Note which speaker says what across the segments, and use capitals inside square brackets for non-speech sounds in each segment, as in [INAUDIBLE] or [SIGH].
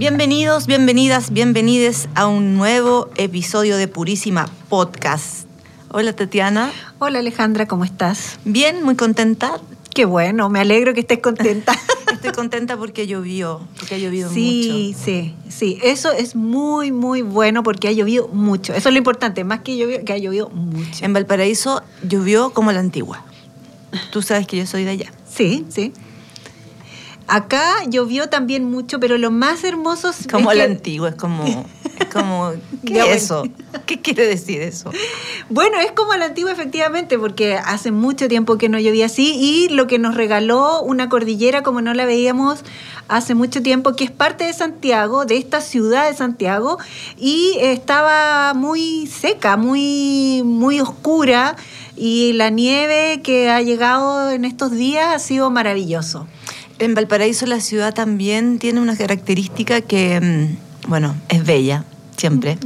Speaker 1: Bienvenidos, bienvenidas, bienvenides a un nuevo episodio de Purísima Podcast. Hola Tatiana.
Speaker 2: Hola Alejandra, ¿cómo estás?
Speaker 1: Bien, muy contenta.
Speaker 2: Qué bueno, me alegro que estés contenta. [LAUGHS]
Speaker 1: Estoy contenta porque llovió, porque ha llovido
Speaker 2: sí,
Speaker 1: mucho.
Speaker 2: Sí, sí, eso es muy, muy bueno porque ha llovido mucho. Eso es lo importante, más que llovió, que ha llovido mucho.
Speaker 1: En Valparaíso llovió como la antigua. Tú sabes que yo soy de allá.
Speaker 2: Sí, sí. Acá llovió también mucho, pero lo más hermoso es
Speaker 1: Como
Speaker 2: es
Speaker 1: la
Speaker 2: que-
Speaker 1: antigua, es como... Es como [LAUGHS] ¿Qué es eso? ¿Qué quiere decir eso?
Speaker 2: Bueno, es como la antigua efectivamente, porque hace mucho tiempo que no llovía así y lo que nos regaló una cordillera como no la veíamos hace mucho tiempo, que es parte de Santiago, de esta ciudad de Santiago, y estaba muy seca, muy, muy oscura, y la nieve que ha llegado en estos días ha sido maravilloso.
Speaker 1: En Valparaíso la ciudad también tiene una característica que, mm, bueno, es bella, siempre,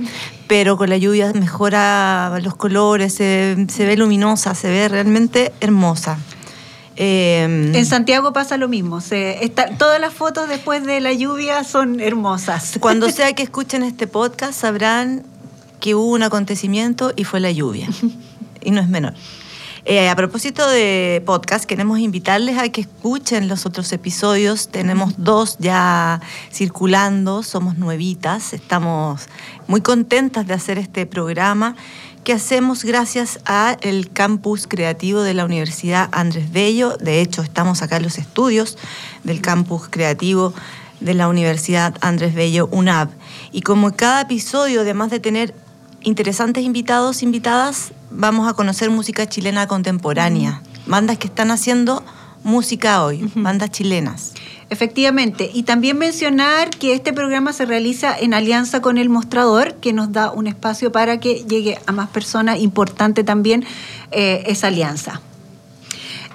Speaker 1: pero con la lluvia mejora los colores, se, se ve luminosa, se ve realmente hermosa. Eh,
Speaker 2: En Santiago pasa lo mismo, se, está- todas las fotos después de la lluvia son hermosas.
Speaker 1: Cuando [LAUGHS] sea que escuchen este podcast sabrán que hubo un acontecimiento y fue la lluvia. Y no es menor. Eh, a propósito de podcast, queremos invitarles a que escuchen los otros episodios. Tenemos dos ya circulando, somos nuevitas, estamos muy contentas de hacer este programa que hacemos gracias al campus creativo de la Universidad Andrés Bello. De hecho, estamos acá en los estudios del campus creativo de la Universidad Andrés Bello, UNAB. Y como cada episodio, además de tener interesantes invitados, invitadas, vamos a conocer música chilena contemporánea. Bandas que están haciendo música hoy, bandas chilenas.
Speaker 2: Efectivamente, y también mencionar que este programa se realiza en alianza con el mostrador, que nos da un espacio para que llegue a más personas, importante también eh, esa alianza.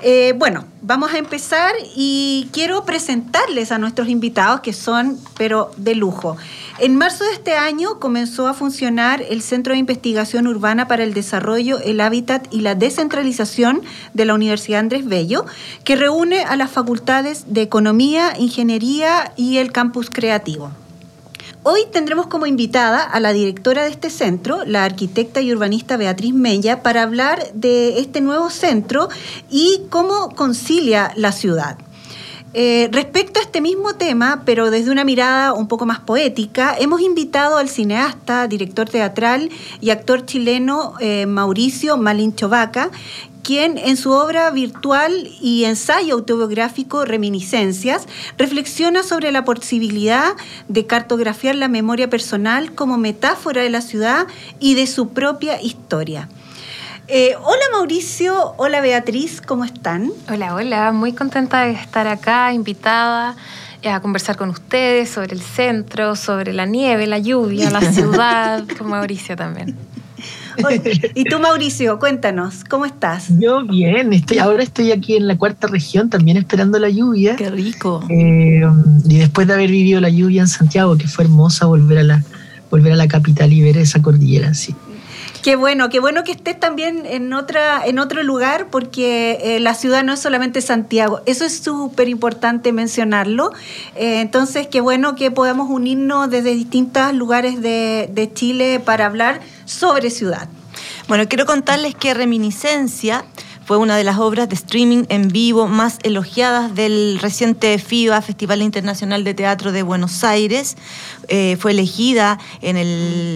Speaker 2: Eh, bueno, vamos a empezar y quiero presentarles a nuestros invitados que son, pero de lujo. En marzo de este año comenzó a funcionar el Centro de Investigación Urbana para el Desarrollo, el Hábitat y la Descentralización de la Universidad Andrés Bello, que reúne a las facultades de Economía, Ingeniería y el Campus Creativo. Hoy tendremos como invitada a la directora de este centro, la arquitecta y urbanista Beatriz Mella, para hablar de este nuevo centro y cómo concilia la ciudad. Eh, respecto a este mismo tema, pero desde una mirada un poco más poética, hemos invitado al cineasta, director teatral y actor chileno eh, Mauricio Malincho Vaca, quien en su obra virtual y ensayo autobiográfico Reminiscencias reflexiona sobre la posibilidad de cartografiar la memoria personal como metáfora de la ciudad y de su propia historia. Eh, hola Mauricio, hola Beatriz, ¿cómo están?
Speaker 3: Hola, hola, muy contenta de estar acá, invitada eh, a conversar con ustedes sobre el centro, sobre la nieve, la lluvia, la [LAUGHS] ciudad, con Mauricio también.
Speaker 2: Oye, Y tú Mauricio, cuéntanos, ¿cómo estás?
Speaker 4: Yo bien, estoy, ahora estoy aquí en la cuarta región, también esperando la lluvia.
Speaker 1: Qué rico.
Speaker 4: Eh, y después de haber vivido la lluvia en Santiago, que fue hermosa volver a la, volver a la capital y ver esa cordillera, sí.
Speaker 2: Qué bueno, qué bueno que estés también en otra, en otro lugar, porque eh, la ciudad no es solamente Santiago. Eso es súper importante mencionarlo. Eh, entonces, qué bueno que podamos unirnos desde distintos lugares de, de Chile para hablar sobre ciudad.
Speaker 1: Bueno, quiero contarles que Reminiscencia fue una de las obras de streaming en vivo más elogiadas del reciente FIBA, Festival Internacional de Teatro de Buenos Aires. Eh, fue elegida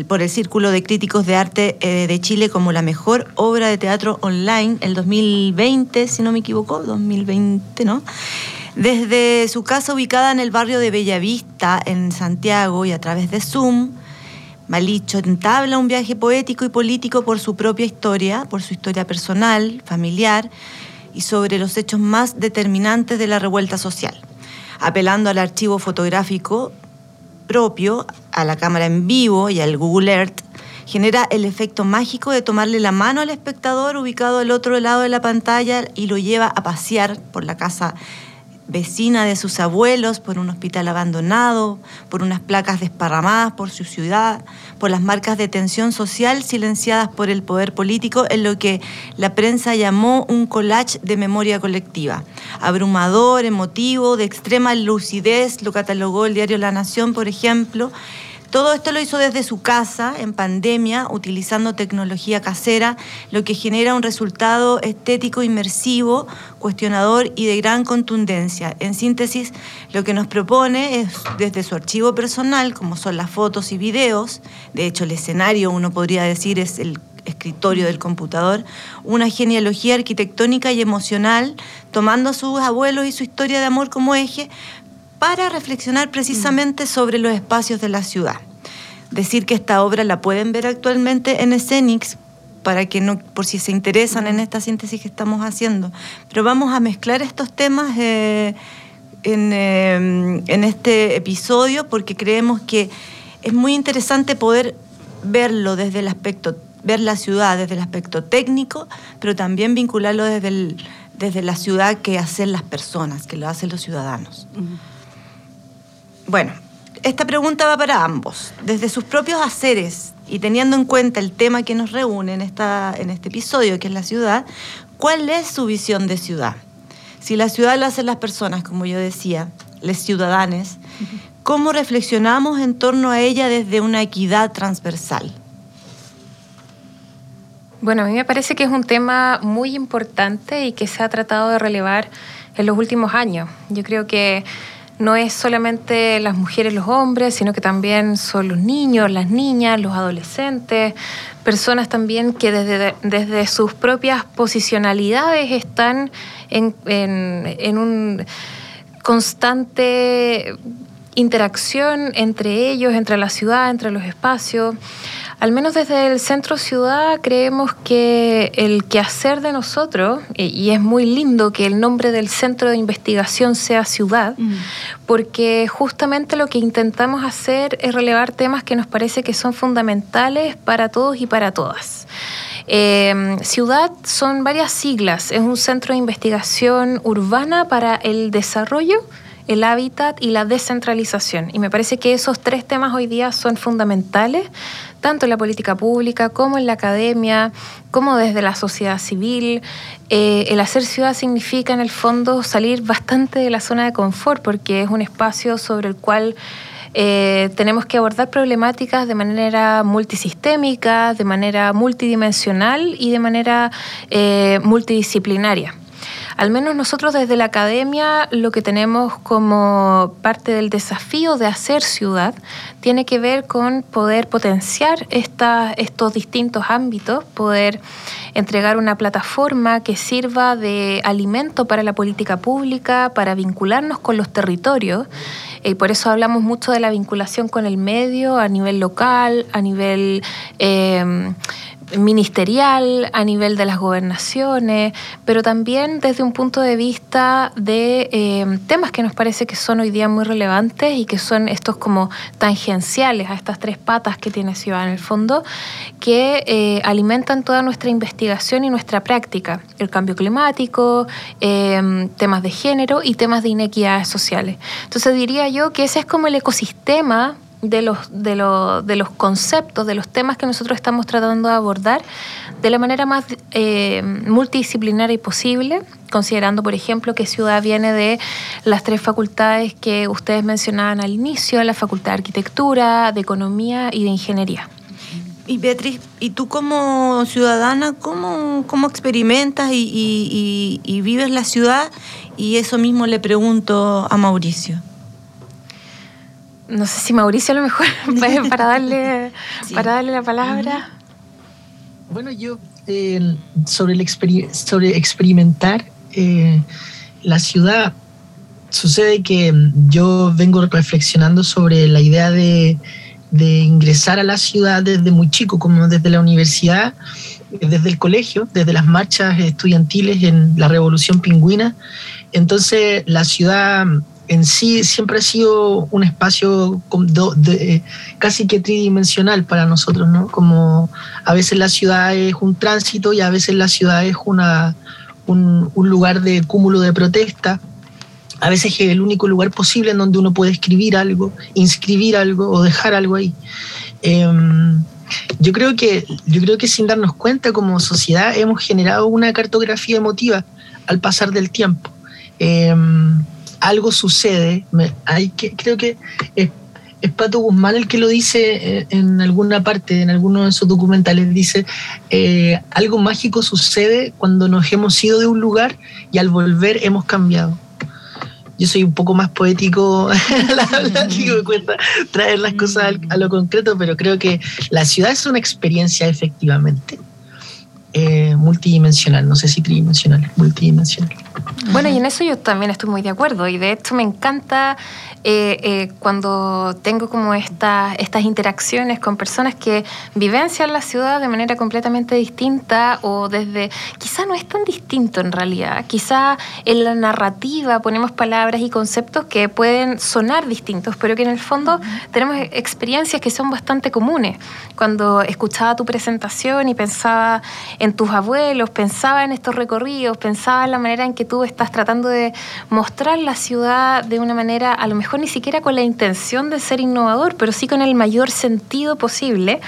Speaker 1: por el Círculo de Críticos de Arte eh, de Chile como la mejor obra de teatro online el 2020, si no me equivoco, 2020, ¿no? Desde su casa ubicada en el barrio de Bellavista, en Santiago, y a través de Zoom, Malicho entabla un viaje poético y político por su propia historia, por su historia personal, familiar y sobre los hechos más determinantes de la revuelta social. apelando al archivo fotográfico propio, a la cámara en vivo y al Google Earth, genera el efecto mágico de tomarle la mano al espectador ubicado al otro lado de la pantalla y lo lleva a pasear por la casa vecina de sus abuelos, por un hospital abandonado, por unas placas desparramadas por su ciudad, por las marcas de tensión social silenciadas por el poder político en lo que la prensa llamó un collage de memoria colectiva. Abrumador, emotivo, de extrema lucidez, lo catalogó el diario La Nación, por ejemplo, todo esto lo hizo desde su casa, en pandemia, utilizando tecnología casera, lo que genera un resultado estético inmersivo, cuestionador y de gran contundencia. En síntesis, lo que nos propone es, desde su archivo personal, como son las fotos y videos, de hecho el escenario, uno podría decir, es el escritorio del computador, una genealogía arquitectónica y emocional, tomando a sus abuelos y su historia de amor como eje, para reflexionar precisamente sobre los espacios de la ciudad. Decir que esta obra la pueden ver actualmente en Escenix, para que no, por si se interesan en esta síntesis que estamos haciendo. Pero vamos a mezclar estos temas eh, en, eh, en este episodio porque creemos que es muy interesante poder verlo desde el aspecto, ver la ciudad desde el aspecto técnico, pero también vincularlo desde, el, desde la ciudad que hacen las personas, que lo hacen los ciudadanos. Bueno, esta pregunta va para ambos. Desde sus propios haceres y teniendo en cuenta el tema que nos reúne en, esta, en este episodio, que es la ciudad, ¿cuál es su visión de ciudad? Si la ciudad la hacen las personas, como yo decía, les ciudadanes, [LAUGHS] ¿cómo reflexionamos en torno a ella desde una equidad transversal?
Speaker 3: Bueno, a mí me parece que es un tema muy importante y que se ha tratado de relevar en los últimos años. Yo creo que no es solamente las mujeres, los hombres, sino que también son los niños, las niñas, los adolescentes, personas también que desde, desde sus propias posicionalidades están en, en, en un constante interacción entre ellos, entre la ciudad, entre los espacios. Al menos desde el centro ciudad creemos que el quehacer de nosotros, y es muy lindo que el nombre del centro de investigación sea ciudad, mm. porque justamente lo que intentamos hacer es relevar temas que nos parece que son fundamentales para todos y para todas. Eh, ciudad son varias siglas, es un centro de investigación urbana para el desarrollo el hábitat y la descentralización. Y me parece que esos tres temas hoy día son fundamentales, tanto en la política pública como en la academia, como desde la sociedad civil. Eh, el hacer ciudad significa en el fondo salir bastante de la zona de confort, porque es un espacio sobre el cual... Eh, tenemos que abordar problemáticas de manera multisistémica, de manera multidimensional y de manera eh, multidisciplinaria. Al menos nosotros desde la academia lo que tenemos como parte del desafío de hacer ciudad tiene que ver con poder potenciar estos distintos ámbitos, poder entregar una plataforma que sirva de alimento para la política pública, para vincularnos con los territorios. Y por eso hablamos mucho de la vinculación con el medio a nivel local, a nivel... Eh, ministerial, a nivel de las gobernaciones, pero también desde un punto de vista de eh, temas que nos parece que son hoy día muy relevantes y que son estos como tangenciales a estas tres patas que tiene Ciudad en el fondo, que eh, alimentan toda nuestra investigación y nuestra práctica, el cambio climático, eh, temas de género y temas de inequidades sociales. Entonces diría yo que ese es como el ecosistema de los, de, de los conceptos, de los temas que nosotros estamos tratando de abordar de la manera más eh, multidisciplinaria posible, considerando, por ejemplo, que Ciudad viene de las tres facultades que ustedes mencionaban al inicio, la Facultad de Arquitectura, de Economía y de Ingeniería.
Speaker 1: Y Beatriz, ¿y tú como ciudadana, cómo, cómo experimentas y, y vives la ciudad? Y eso mismo le pregunto a Mauricio
Speaker 3: no sé si Mauricio a lo mejor [LAUGHS] [LAUGHS] para darle, para darle la palabra.
Speaker 4: Bueno, yo eh, sobre, el sobre experimentar eh, la ciudad, sucede que yo vengo reflexionando sobre la idea de, de ingresar a la ciudad desde muy chico, como desde la universidad, desde el colegio, desde las marchas estudiantiles en la Revolución Pingüina. Entonces la ciudad en sí siempre ha sido un espacio casi que tridimensional para nosotros, ¿no? Como a veces la ciudad es un tránsito y a veces la ciudad es una, un, lugar de cúmulo de protesta. A veces es el único lugar posible en donde uno puede escribir algo, inscribir algo o dejar algo ahí. Em, yo creo que yo creo que sin darnos cuenta como sociedad hemos generado una cartografía emotiva al pasar del tiempo. Em, algo sucede, hay que, creo que es, Pato Guzmán el que lo dice eh, en alguna parte, en alguno de sus documentales, dice, eh, algo mágico sucede cuando nos hemos ido de un lugar y al volver hemos cambiado. Yo soy un poco más poético, [LAUGHS] me cuesta traer las cosas a lo concreto, pero creo que la ciudad es una experiencia efectivamente. Eh, multidimensional, no sé si tridimensional, multidimensional.
Speaker 3: Bueno, y en eso yo también estoy muy de acuerdo y de hecho me encanta eh, eh, cuando tengo como estas estas interacciones con personas que vivencian la ciudad de manera completamente distinta o desde, quizá no es tan distinto en realidad, quizá en la narrativa ponemos palabras y conceptos que pueden sonar distintos, pero que en el fondo tenemos experiencias que son bastante comunes. Cuando escuchaba tu presentación y pensaba en tus abuelos, pensaba en estos recorridos, pensaba en la manera en que tú estás tratando de mostrar la ciudad de una manera a lo mejor ni siquiera con la intención de ser innovador, pero sí con el mayor sentido posible.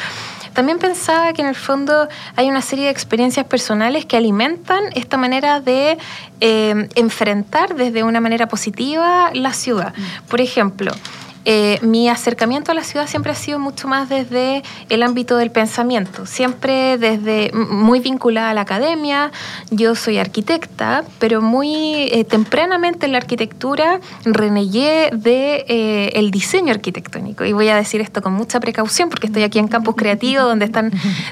Speaker 3: También pensaba que en el fondo hay una serie de experiencias personales que alimentan esta manera de eh, enfrentar desde una manera positiva la ciudad. Mm. Por ejemplo, eh, mi acercamiento a la ciudad siempre ha sido mucho más desde el ámbito del pensamiento, siempre desde muy vinculada a la academia. Yo soy arquitecta, pero muy eh, tempranamente en la arquitectura renegué de eh, el diseño arquitectónico y voy a decir esto con mucha precaución porque estoy aquí en Campus Creativo [LAUGHS] donde están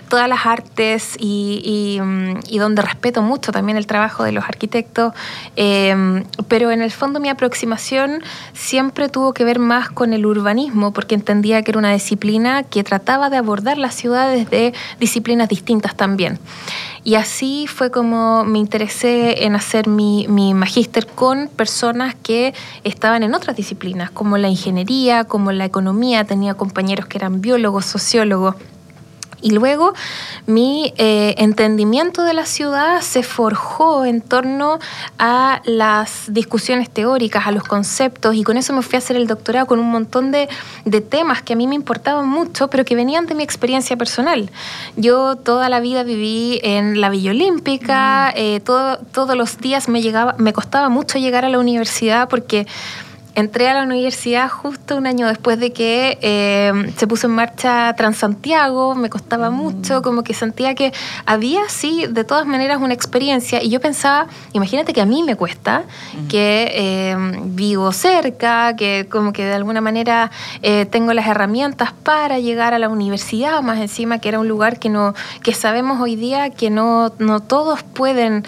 Speaker 3: todas las artes y, mm, y, donde respeto mucho también el trabajo de los arquitectos, pero en el fondo mi aproximación siempre tuvo que ver más con el urbanismo porque entendía que era una disciplina que trataba de abordar las ciudades de disciplinas distintas también. Y así fue como me interesé en hacer mi, mi magíster con personas que estaban en otras disciplinas, como la ingeniería, como la economía, tenía compañeros que eran biólogos, sociólogos. Y luego mi eh, entendimiento de la ciudad se forjó en torno a las discusiones teóricas, a los conceptos, y con eso me fui a hacer el doctorado con un montón de, temas que a mí me importaban mucho, pero que venían de mi experiencia personal. Yo toda la vida viví en la Villa Olímpica, mm. eh, todos los días me, llegaba, me costaba mucho llegar a la universidad porque entré a la universidad justo un año después de que eh, se puso en marcha Transantiago, me costaba mm. mucho, como que sentía que había, sí, de todas maneras una experiencia y yo pensaba, imagínate que a mí me cuesta, mm. que eh, vivo cerca, que como que de alguna manera eh, tengo las herramientas para llegar a la universidad, más encima que era un lugar que, no, que sabemos hoy día que no, no todos pueden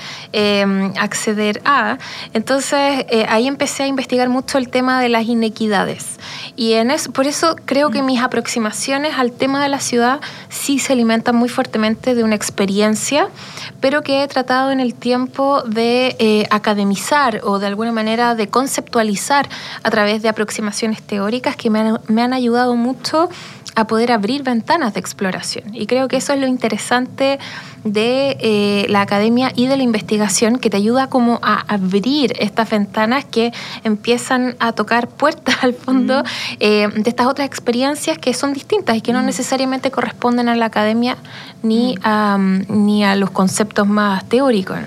Speaker 3: acceder a. Entonces ahí empecé a investigar mucho el tema de las inequidades. Y en eso, por eso creo que mis aproximaciones al tema de la ciudad sí se alimentan muy fuertemente de una experiencia, pero que he tratado en el tiempo de eh, academizar o de alguna manera de conceptualizar a través de aproximaciones teóricas que me han, me han ayudado mucho a poder abrir ventanas de exploración. Y creo que eso es lo interesante de eh, la academia y de la investigación que te ayuda como a abrir estas ventanas que empiezan a tocar puertas [LAUGHS] al fondo mm. eh, de estas otras experiencias que son distintas y que no mm. necesariamente corresponden a la academia ni, mm. a, ni a los conceptos más teóricos.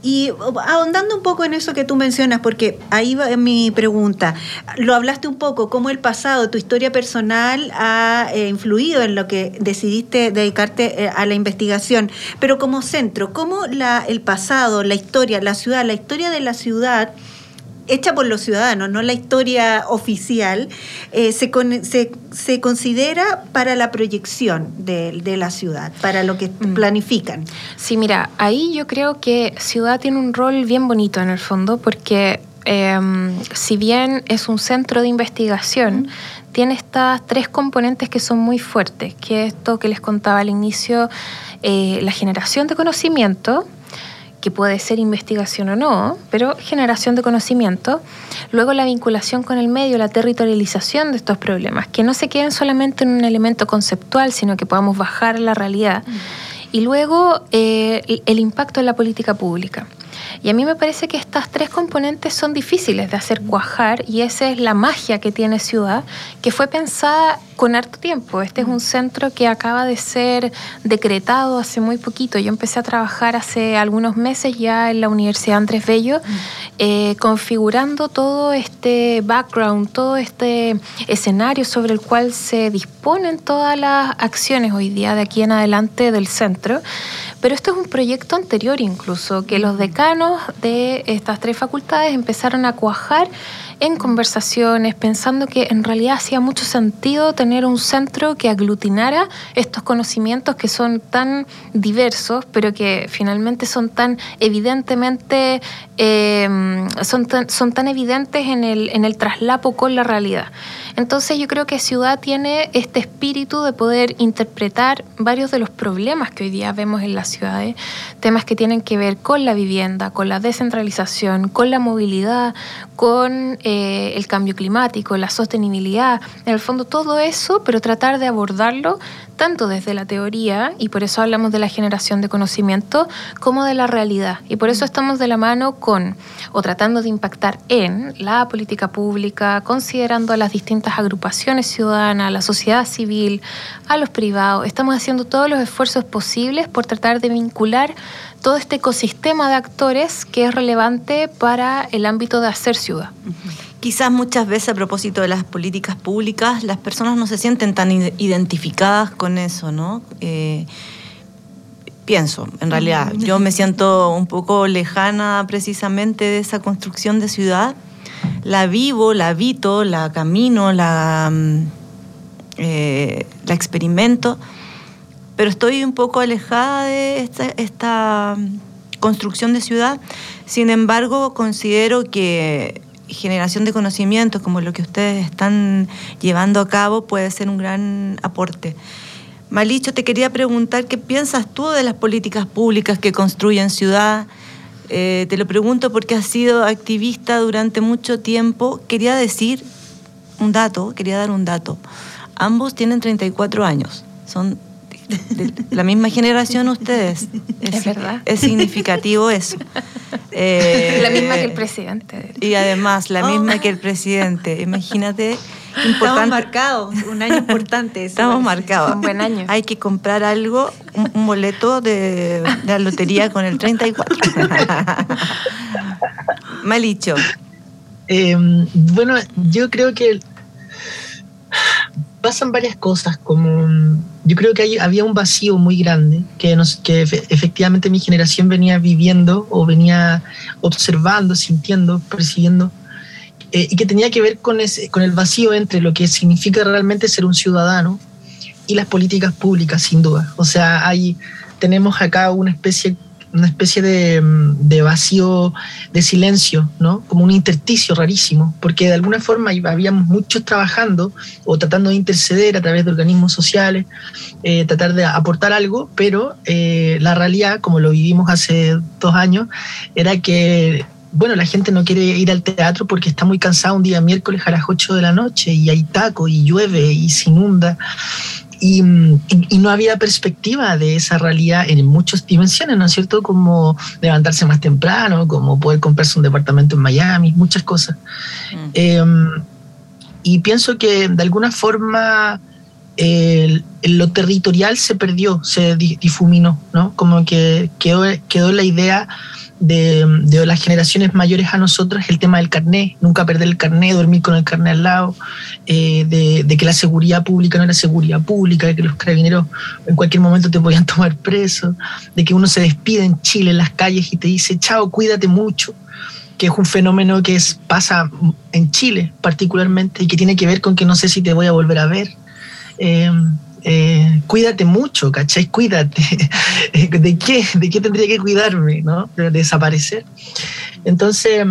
Speaker 2: Y ahondando un poco en eso que tú mencionas, porque ahí va mi pregunta, lo hablaste un poco, cómo el pasado, tu historia personal ha eh, influido en lo que decidiste dedicarte eh, a la investigación, pero como centro, ¿cómo la, el pasado, la historia, la ciudad, la historia de la ciudad hecha por los ciudadanos, no la historia oficial, eh, se, se, considera para la proyección de, la ciudad, para lo que mm. planifican.
Speaker 3: Sí, mira, ahí yo creo que ciudad tiene un rol bien bonito en el fondo, porque em, si bien es un centro de investigación, tiene estas tres componentes que son muy fuertes, que es esto que les contaba al inicio, eh, la generación de conocimiento, que puede ser investigación o no, pero generación de conocimiento. Luego la vinculación con el medio, la territorialización de estos problemas, que no se queden solamente en un elemento conceptual, sino que podamos bajar a la realidad. Mm. Y luego eh, el impacto en la política pública. Y a mí me parece que estas tres componentes son difíciles de hacer cuajar y esa es la magia que tiene Ciudad, que fue pensada con harto tiempo. Este es un centro que acaba de ser decretado hace muy poquito. Yo empecé a trabajar hace algunos meses ya en la Universidad Andrés Bello, eh, configurando todo este background, todo este escenario sobre el cual se disponen todas las acciones hoy día de aquí en adelante del centro. Pero esto es un proyecto anterior incluso, que los decanos de estas tres facultades empezaron a cuajar en conversaciones, pensando que en realidad hacía mucho sentido tener un centro que aglutinara estos conocimientos que son tan diversos, pero que finalmente son tan evidentemente, eh, son, son tan evidentes en el, en el traslapo con la realidad. Entonces yo creo que Ciudad tiene este espíritu de poder interpretar varios de los problemas que hoy día vemos en las ciudades, temas que tienen que ver con la vivienda, con la descentralización, con la movilidad, con eh, el cambio climático, la sostenibilidad, en el fondo todo eso, pero tratar de abordarlo tanto desde la teoría, y por eso hablamos de la generación de conocimiento, como de la realidad. Y por eso estamos de la mano con, o tratando de impactar en la política pública, considerando a las distintas agrupaciones ciudadanas, a la sociedad civil, a los privados. Estamos haciendo todos los esfuerzos posibles por tratar de vincular todo este ecosistema de actores que es relevante para el ámbito de hacer ciudad.
Speaker 1: Quizás muchas veces a propósito de las políticas públicas, las personas no se sienten tan identificadas con eso, ¿no? Eh, pienso, en realidad. Yo me siento un poco lejana precisamente de esa construcción de ciudad. La vivo, la habito, la camino, la, mm, eh, la experimento, pero estoy un poco alejada de esta, esta construcción de ciudad. Sin embargo, considero que generación de conocimientos, como lo que ustedes están llevando a cabo, puede ser un gran aporte. Malicho, te quería preguntar qué piensas tú de las políticas públicas que construyen ciudad. Eh, te lo pregunto porque has sido activista durante mucho tiempo. Quería decir un dato, quería dar un dato. Ambos tienen 34 años, son de la misma generación ustedes.
Speaker 3: Es, verdad.
Speaker 1: Es significativo eso. [LAUGHS]
Speaker 3: la misma que el presidente.
Speaker 1: Y además, la misma oh. que el presidente. Imagínate.
Speaker 2: Importante. Estamos marcados, un año importante.
Speaker 1: Estamos marcados.
Speaker 3: Un buen año.
Speaker 1: Hay que comprar algo, un, boleto de, la lotería con el 34. Malicho.
Speaker 4: Eh, bueno, yo creo que pasan varias cosas, como yo creo que había un vacío muy grande que, nos, que efectivamente mi generación venía viviendo o venía observando, sintiendo, percibiendo, eh, y que tenía que ver con, ese, con el vacío entre lo que significa realmente ser un ciudadano y las políticas públicas, sin duda. O sea, hay, tenemos acá una especie una especie de, de, vacío de silencio, ¿no? Como un intersticio rarísimo, porque de alguna forma habíamos muchos trabajando o tratando de interceder a través de organismos sociales, eh, tratar de aportar algo, pero eh, la realidad, como lo vivimos hace dos años, era que bueno, la gente no quiere ir al teatro porque está muy cansado un día miércoles a las 8 de la noche y hay taco y llueve y se inunda. Y, no había perspectiva de esa realidad en muchas dimensiones, ¿no es cierto? Como levantarse más temprano, como poder comprarse un departamento en Miami, muchas cosas. Mm. Em, y pienso que de alguna forma lo territorial se perdió, se difuminó, ¿no? Como que quedó, quedó la idea de, las generaciones mayores a nosotros el tema del carné, nunca perder el carné, dormir con el carné al lado, eh, de, que la seguridad pública no era seguridad pública, de que los carabineros en cualquier momento te podían [LAUGHS] tomar preso, de que uno se despide en Chile en las calles y te dice, chao, cuídate mucho que es un fenómeno que es, pasa en Chile particularmente y que tiene que ver con que no sé si te voy a volver a ver. Eh, eh, cuídate mucho, ¿cachai? Cuídate. [LAUGHS] ¿De qué? ¿De qué tendría que cuidarme? ¿no? De desaparecer. Entonces,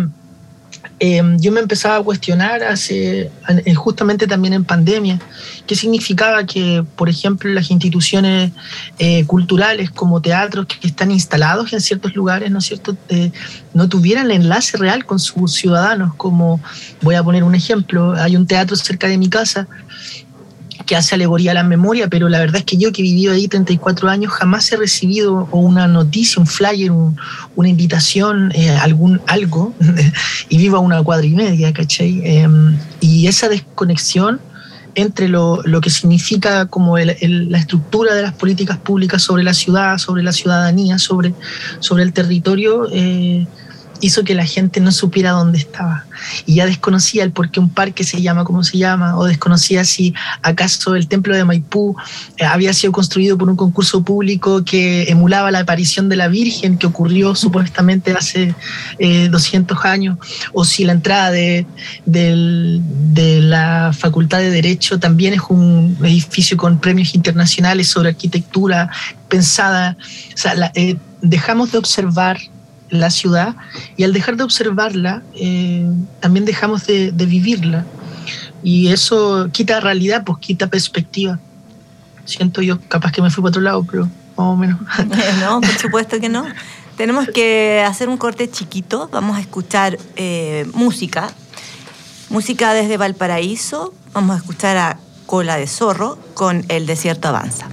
Speaker 4: Em, yo me empezaba a cuestionar hace, eh, justamente también en pandemia, qué significaba que, por ejemplo, las instituciones eh, culturales como teatros que están instalados en ciertos lugares, ¿no es cierto?, eh, no tuvieran enlace real con sus ciudadanos, como, voy a poner un ejemplo, hay un teatro cerca de mi casa que hace alegoría a la memoria, pero la verdad es que yo que he vivido ahí 34 años jamás he recibido una noticia, un flyer, una invitación, eh, algún algo, [LAUGHS] y vivo a una cuadra y media, ¿cachai? Em, y esa desconexión entre lo, lo que significa como la estructura de las políticas públicas sobre la ciudad, sobre la ciudadanía, sobre, sobre el territorio, eh, hizo que la gente no supiera dónde estaba y ya desconocía el por qué un parque se llama como se llama o desconocía si acaso el templo de Maipú eh, había sido construido por un concurso público que emulaba la aparición de la Virgen que ocurrió supuestamente hace 200 eh, años o si la entrada de, la Facultad de Derecho también es un edificio con premios internacionales sobre arquitectura pensada. O sea, eh, dejamos de observar la ciudad y al dejar de observarla, eh, también dejamos de, vivirla. Y eso quita realidad, pues quita perspectiva. Siento yo, capaz que me fui para otro lado, pero más o menos. [LAUGHS]
Speaker 1: no, por supuesto que no. Tenemos que hacer un corte chiquito, vamos a escuchar eh, música, música desde Valparaíso, vamos a escuchar a Cola de Zorro con El Desierto Avanza.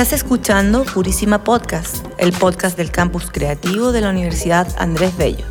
Speaker 1: Estás escuchando Purísima Podcast, el podcast del campus creativo de la Universidad Andrés Bello.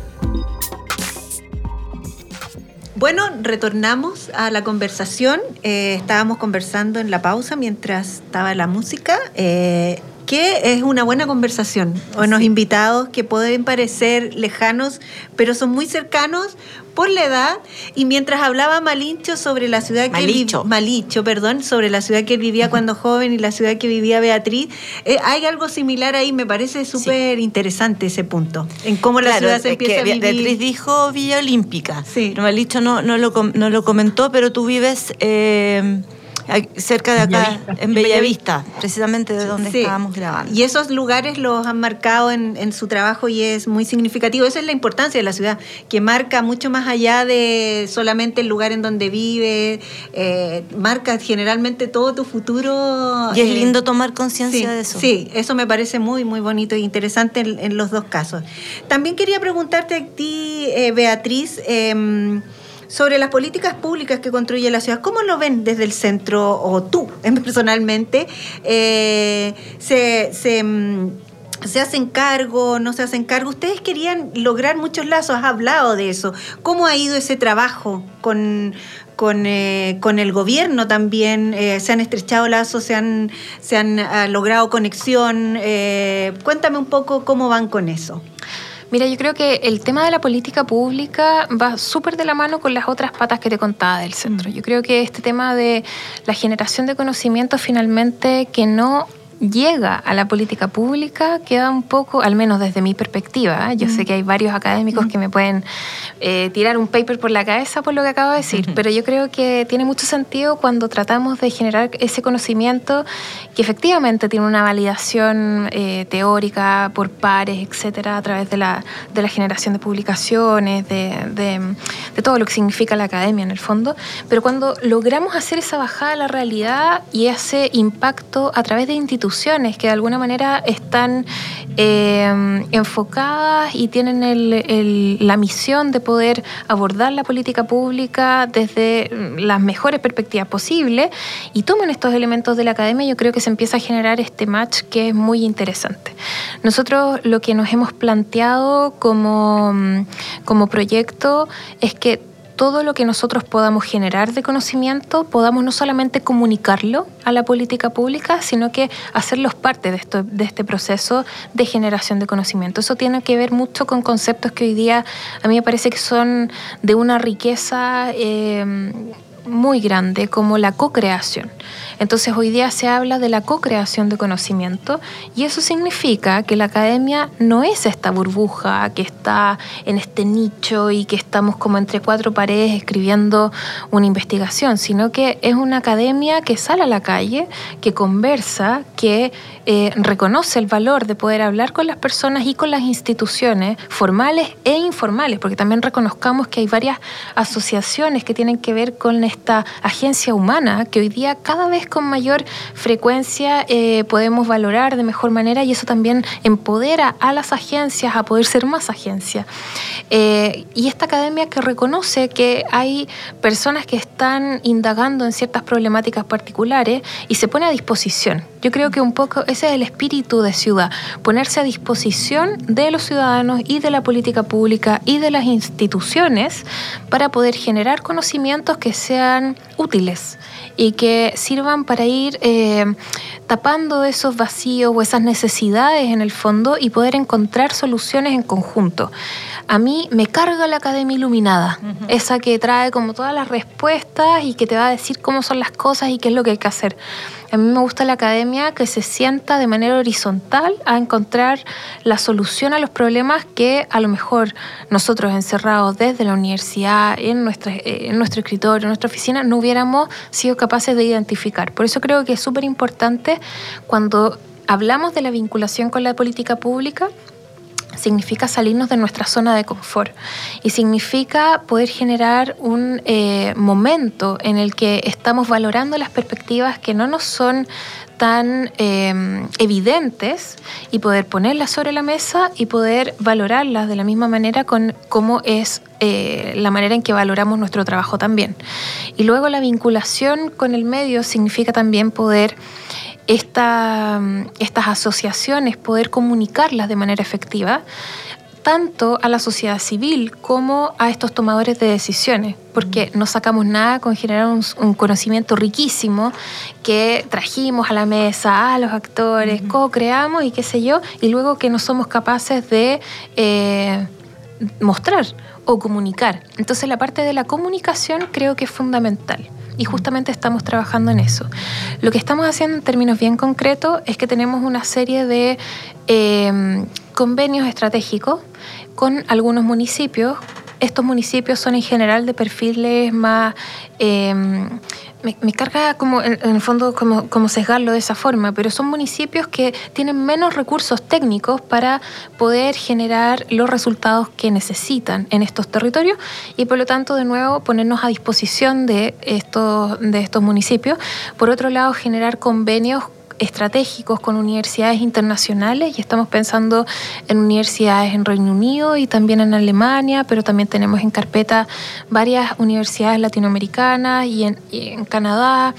Speaker 2: Bueno, retornamos a la conversación. Eh, estábamos conversando en la pausa mientras estaba la música. Eh, que es una buena conversación. Unos invitados que pueden parecer lejanos, pero son muy cercanos por la edad. Y mientras hablaba Malincho sobre la ciudad que
Speaker 1: Malicho.
Speaker 2: Malicho, perdón, sobre la ciudad que él vivía cuando joven y la ciudad que vivía Beatriz, eh, hay algo similar ahí. Me parece súper interesante ese punto. En cómo la ciudad se empieza a vivir.
Speaker 1: Beatriz dijo Villa Olímpica.
Speaker 2: Sí.
Speaker 1: No, Malicho no, no, lo, no lo comentó, pero tú vives eh, cerca de acá,
Speaker 4: Bellavista.
Speaker 1: en Bellavista, precisamente de donde
Speaker 2: Sí.
Speaker 1: estábamos grabando.
Speaker 2: Y esos lugares los han marcado en, en su trabajo y es muy significativo. Esa es la importancia de la ciudad, que marca mucho más allá de solamente el lugar en donde vive, eh, marca generalmente todo tu futuro.
Speaker 1: Y es
Speaker 2: eh,
Speaker 1: lindo tomar conciencia
Speaker 2: sí,
Speaker 1: de eso.
Speaker 2: Sí, eso me parece muy, muy bonito e interesante en, en los dos casos. También quería preguntarte a ti, eh, Beatriz, em, sobre las políticas públicas que construye la ciudad. ¿Cómo lo ven desde el centro o tú [LAUGHS] personalmente? Eh, se... se mm, ¿Se hacen cargo? ¿No se hacen cargo? Ustedes querían lograr muchos lazos, has hablado de eso. ¿Cómo ha ido ese trabajo con, con, eh, con el gobierno también? Eh, ¿Se han estrechado lazos? ¿Se han, se han ah, logrado conexión? Cuéntame un poco cómo van con eso.
Speaker 3: Mira, yo creo que el tema de la política pública va súper de la mano con las otras patas que te contaba del centro. Yo creo que este tema de la generación de conocimiento finalmente que no llega a la política pública queda un poco, al menos desde mi perspectiva, ¿eh? yo sé que hay varios académicos que me pueden eh, tirar un paper por la cabeza por lo que acabo de decir, pero yo creo que tiene mucho sentido cuando tratamos de generar ese conocimiento que efectivamente tiene una validación eh, teórica por pares, etcétera, a través de la, de la generación de publicaciones, de, de- de todo lo que significa la academia en el fondo, pero cuando logramos hacer esa bajada a la realidad y ese impacto a través de instituciones que de alguna manera están eh, enfocadas y tienen la misión de poder abordar la política pública desde mm, las mejores perspectivas posibles y toman estos elementos de la academia, yo creo que se empieza a generar este match que es muy interesante. Nosotros lo que nos hemos planteado como, mm, como proyecto es que todo lo que nosotros podamos generar de conocimiento, podamos no solamente comunicarlo a la política pública, sino que hacerlos parte de, esto, de este proceso de generación de conocimiento. Eso tiene que ver mucho con conceptos que hoy día a mí me parece que son de una riqueza eh, muy grande, como la co-creación. Entonces hoy día se habla de la co-creación de conocimiento y eso significa que la academia no es esta burbuja que está en este nicho y que estamos como entre cuatro paredes escribiendo una investigación, sino que es una academia que sale a la calle, que conversa, que eh, reconoce el valor de poder hablar con las personas y con las instituciones formales e informales, porque también reconozcamos que hay varias asociaciones que tienen que ver con esta agencia humana que hoy día cada vez con mayor frecuencia eh, podemos valorar de mejor manera y eso también empodera a las agencias a poder ser más agencias. Eh, y esta academia que reconoce que hay personas que están indagando en ciertas problemáticas particulares y se pone a disposición. Yo creo que un poco ese es el espíritu de ciudad, ponerse a disposición de los ciudadanos y de la política pública y de las instituciones para poder generar conocimientos que sean útiles y que sirvan para ir eh, tapando esos vacíos o esas necesidades en el fondo y poder encontrar soluciones en conjunto. A mí me carga la Academia Iluminada, esa que trae como todas las respuestas y que te va a decir cómo son las cosas y qué es lo que hay que hacer. A mí me gusta la academia que se sienta de manera horizontal a encontrar la solución a los problemas que a lo mejor nosotros encerrados desde la universidad, en, eh, nuestro escritorio, en nuestra oficina, no hubiéramos sido capaces de identificar. Por eso creo que es súper importante cuando hablamos de la vinculación con la política pública, significa salirnos de nuestra zona de confort y significa poder generar un eh, momento en el que estamos valorando las perspectivas que no nos son tan eh, evidentes y poder ponerlas sobre la mesa y poder valorarlas de la misma manera con cómo es eh, la manera en que valoramos nuestro trabajo también. Y luego la vinculación con el medio significa también poder estas asociaciones, poder comunicarlas de manera efectiva, tanto a la sociedad civil como a estos tomadores de decisiones, porque no sacamos nada con generar un, conocimiento riquísimo que trajimos a la mesa a los actores, co-creamos y qué sé yo, y luego que no somos capaces de eh, mostrar o comunicar. Entonces la parte de la comunicación creo que es fundamental y justamente estamos trabajando en eso. Lo que estamos haciendo en términos bien concretos es que tenemos una serie de eh, convenios estratégicos con algunos municipios. Estos municipios son en general de perfiles más... Eh, me, carga como en, el fondo como, como, sesgarlo de esa forma, pero son municipios que tienen menos recursos técnicos para poder generar los resultados que necesitan en estos territorios y por lo tanto de nuevo ponernos a disposición de estos, de estos municipios. Por otro lado, generar convenios estratégicos con universidades internacionales y estamos pensando en universidades en Reino Unido y también en Alemania, pero también tenemos en carpeta varias universidades latinoamericanas y en, y en Canadá.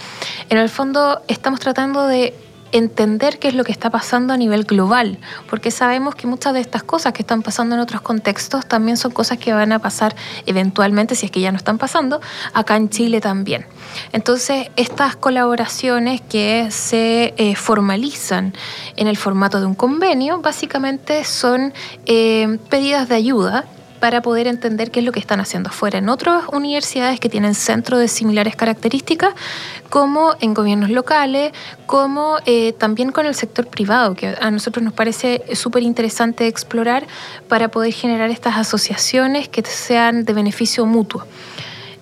Speaker 3: En el fondo estamos tratando de entender qué es lo que está pasando a nivel global, porque sabemos que muchas de estas cosas que están pasando en otros contextos también son cosas que van a pasar eventualmente, si es que ya no están pasando, acá en Chile también. Entonces, estas colaboraciones que se eh, formalizan en el formato de un convenio, básicamente son eh, pedidas de ayuda para poder entender qué es lo que están haciendo afuera en otras universidades que tienen centros de similares características, como en gobiernos locales, como eh, también con el sector privado, que a nosotros nos parece súper interesante explorar para poder generar estas asociaciones que sean de beneficio mutuo.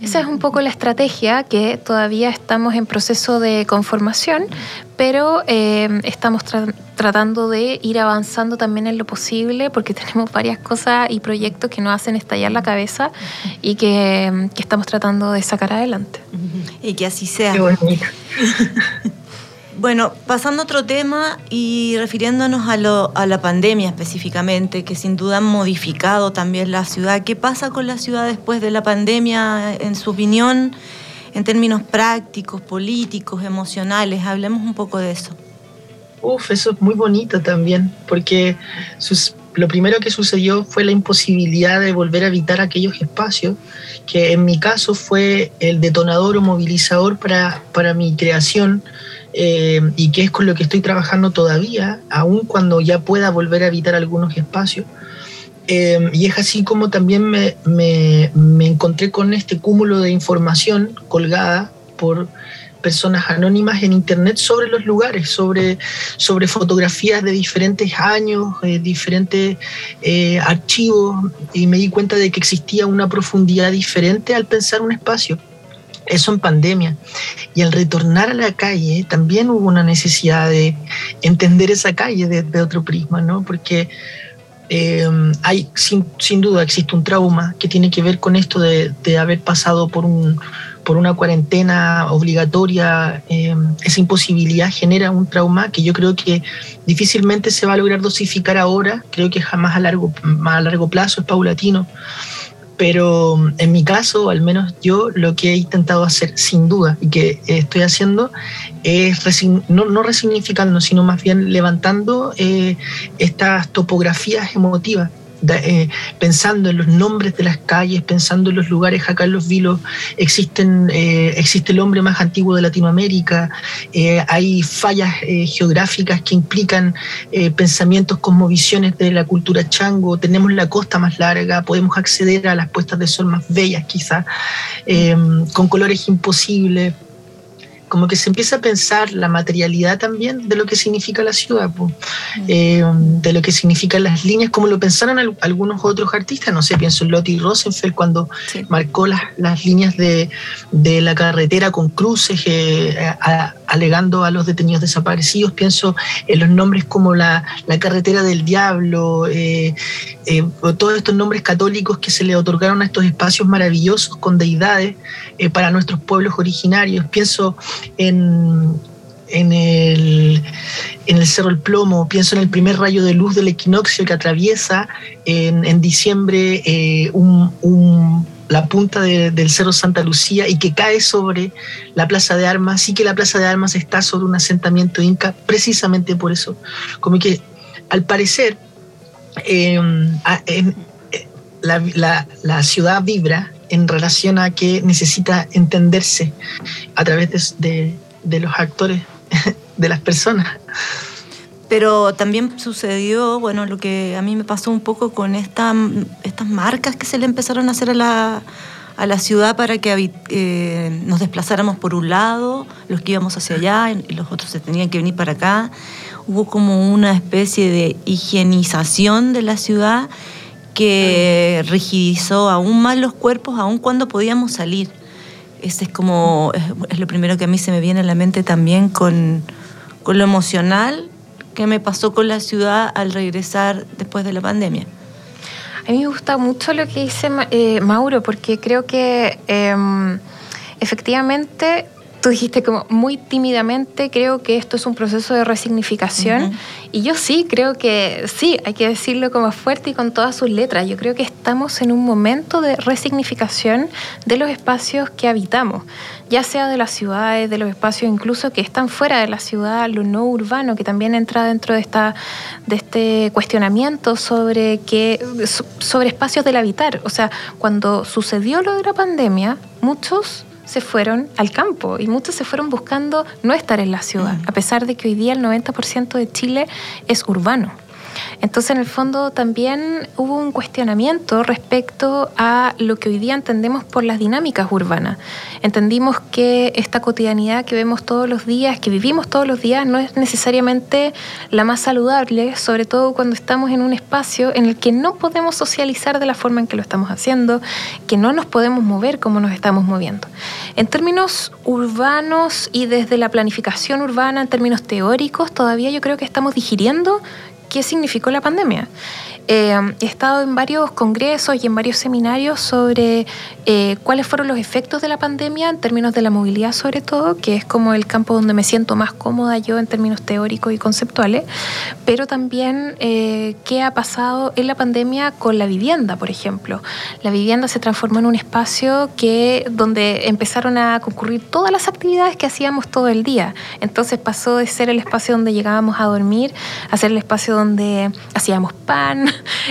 Speaker 3: Esa es un poco la estrategia que todavía estamos en proceso de conformación, pero eh, estamos tratando de ir avanzando también en lo posible porque [LAUGHS] tenemos varias cosas y proyectos que nos hacen estallar la cabeza y que, que estamos tratando de sacar adelante.
Speaker 1: Y que así sea. [LAUGHS] Bueno, pasando a otro tema y refiriéndonos a, la pandemia específicamente, que sin duda han modificado también la ciudad. ¿Qué pasa con la ciudad después de la pandemia, en su opinión, en términos prácticos, políticos, emocionales? Hablemos un poco de eso.
Speaker 4: Uf, eso es muy bonito también, porque lo primero que sucedió fue la imposibilidad de volver a habitar aquellos espacios, que en mi caso fue el detonador o movilizador para, para mi creación eh, y que es con lo que estoy trabajando todavía, aun cuando ya pueda volver a habitar algunos espacios. Eh, y es así como también me, me, me, encontré con este cúmulo de información colgada por personas anónimas en internet sobre los lugares, sobre, sobre fotografías de diferentes años, eh, diferentes archivos, y me di cuenta de que existía una profundidad diferente al pensar un espacio eso en pandemia. Y al retornar a la calle también hubo una necesidad de entender esa calle desde otro prisma, ¿no? Porque eh, hay, sin, sin, duda, existe un trauma que tiene que ver con esto de, de haber pasado por, un, por una cuarentena obligatoria. Eh, esa imposibilidad genera un trauma que yo creo que difícilmente se va a lograr dosificar ahora. Creo que jamás a largo, a largo plazo es paulatino pero en mi caso, al menos yo lo que he intentado hacer sin duda y que estoy haciendo es no, no resignificando, sino más bien levantando eh, estas topografías emotivas eh, pensando en los nombres de las calles, pensando en los lugares, acá en Los Vilos existen, eh, existe el hombre más antiguo de Latinoamérica, eh, hay fallas geográficas que implican pensamientos visiones de la cultura chango, tenemos la costa más larga, podemos acceder a las puestas de sol más bellas quizás, con colores imposibles como que se empieza a pensar la materialidad también de lo que significa la ciudad, eh, de lo que significan las líneas, como lo pensaron algunos otros artistas, no sé, pienso en Lottie Rosenfeld cuando marcó las, las líneas de, de, la carretera con cruces, eh, alegando a los detenidos desaparecidos, pienso en los nombres como la, la carretera del diablo, eh, todos estos nombres católicos que se le otorgaron a estos espacios maravillosos con deidades para nuestros pueblos originarios, pienso en, en, el, en el Cerro El Plomo, pienso en el primer rayo de luz del equinoccio que atraviesa en, en diciembre eh, la punta del Cerro Santa Lucía y que cae sobre la Plaza de Armas y que la Plaza de Armas está sobre un asentamiento inca precisamente por eso. Como que al parecer eh, la, ciudad vibra en relación a que necesita entenderse a través de, de los actores, [LAUGHS] de las personas.
Speaker 1: Pero también sucedió, bueno, lo que a mí me pasó un poco con esta, estas marcas que se le empezaron a hacer a la, a la ciudad para que eh, nos desplazáramos por un lado, los que íbamos hacia allá y los otros se tenían que venir para acá. Hubo como una especie de higienización de la ciudad que rigidizó aún más los cuerpos, aún cuando podíamos salir. Ese es como, es, lo primero que a mí se me viene a la mente también con, con lo emocional qué me pasó con la ciudad al regresar después de la pandemia.
Speaker 3: A mí me gusta mucho lo que dice eh, Mauro, porque creo que em, efectivamente tú dijiste como muy tímidamente, creo que esto es un proceso de resignificación. Y yo sí, creo que sí, hay que decirlo como fuerte y con todas sus letras. Yo creo que estamos en un momento de resignificación de los espacios que habitamos, ya sea de las ciudades, de los espacios incluso que están fuera de la ciudad, lo no urbano, que también entra dentro de, esta, de este cuestionamiento sobre, que, sobre espacios del habitar. O sea, cuando sucedió lo de la pandemia, muchos se fueron al campo y muchos se fueron buscando no estar en la ciudad, a pesar de que hoy día el 90% de Chile es urbano. Entonces, en el fondo, también hubo un cuestionamiento respecto a lo que hoy día entendemos por las dinámicas urbanas. Entendimos que esta cotidianidad que vemos todos los días, que vivimos todos los días, no es necesariamente la más saludable, sobre todo cuando estamos en un espacio en el que no podemos socializar de la forma en que lo estamos haciendo, que no nos podemos mover como nos estamos moviendo. En términos urbanos y desde la planificación urbana, en términos teóricos, todavía yo creo que estamos digiriendo qué significó la pandemia. Eh, he estado en varios congresos y en varios seminarios sobre eh, cuáles fueron los efectos de la pandemia en términos de la movilidad sobre todo, que es como el campo donde me siento más cómoda yo en términos teóricos y conceptuales, pero también eh, qué ha pasado en la pandemia con la vivienda, por ejemplo. La vivienda se transformó en un espacio que donde empezaron a concurrir todas las actividades que hacíamos todo el día. Entonces pasó de ser el espacio donde llegábamos a dormir a ser el espacio donde hacíamos pan,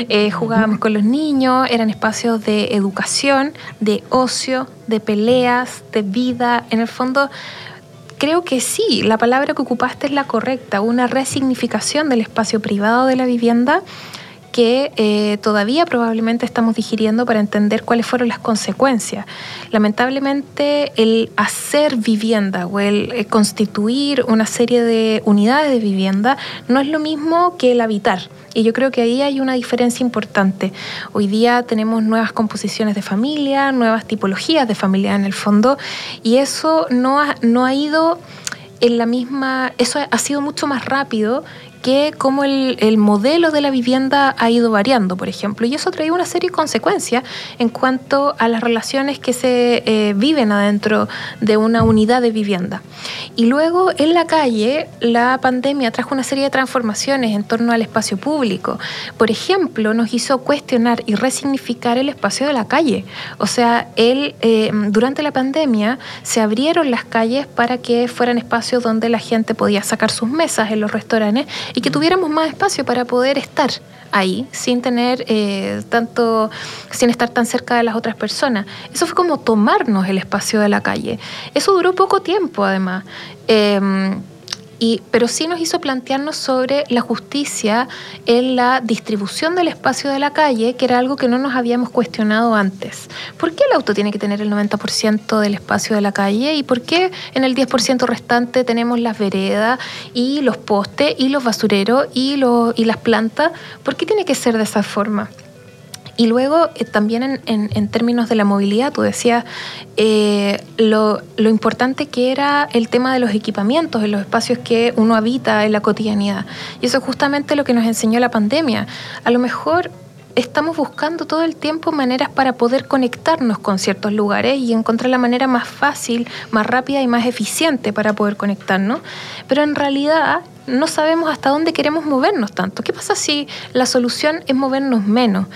Speaker 3: eh, jugábamos con los niños, eran espacios de educación, de ocio, de peleas, de vida. En el fondo, creo que sí, la palabra que ocupaste es la correcta, una resignificación del espacio privado de la vivienda que eh, todavía probablemente estamos digiriendo para entender cuáles fueron las consecuencias. Lamentablemente el hacer vivienda o el eh, constituir una serie de unidades de vivienda no es lo mismo que el habitar. Y yo creo que ahí hay una diferencia importante. Hoy día tenemos nuevas composiciones de familia, nuevas tipologías de familia en el fondo, y eso no no ha ido en la misma, eso ha sido mucho más rápido que cómo el, modelo de la vivienda ha ido variando, por ejemplo, y eso trae una serie de consecuencias en cuanto a las relaciones que se eh, viven adentro de una unidad de vivienda. Y luego en la calle, la pandemia trajo una serie de transformaciones en torno al espacio público. Por ejemplo, nos hizo cuestionar y resignificar el espacio de la calle. O sea, él, eh, durante la pandemia se abrieron las calles para que fueran espacios donde la gente podía sacar sus mesas en los restaurantes y que tuviéramos más espacio para poder estar ahí sin tener eh, tanto, sin estar tan cerca de las otras personas. Eso fue como tomarnos el espacio de la calle. Eso duró poco tiempo además. Em, pero sí nos hizo plantearnos sobre la justicia en la distribución del espacio de la calle, que era algo que no nos habíamos cuestionado antes. ¿Por qué el auto tiene que tener el 90% del espacio de la calle y por qué en el 10% restante tenemos las veredas y los postes y los basureros y, los, y las plantas? ¿Por qué tiene que ser de esa forma? Y luego eh, también en, términos de la movilidad, tú decías eh, lo, importante que era el tema de los equipamientos en los espacios que uno habita en la cotidianidad. Y eso es justamente lo que nos enseñó la pandemia. A lo mejor estamos buscando todo el tiempo maneras para poder conectarnos con ciertos lugares y encontrar la manera más fácil, más rápida y más eficiente para poder conectarnos. Pero en realidad no sabemos hasta dónde queremos movernos tanto. ¿Qué pasa si la solución es movernos menos?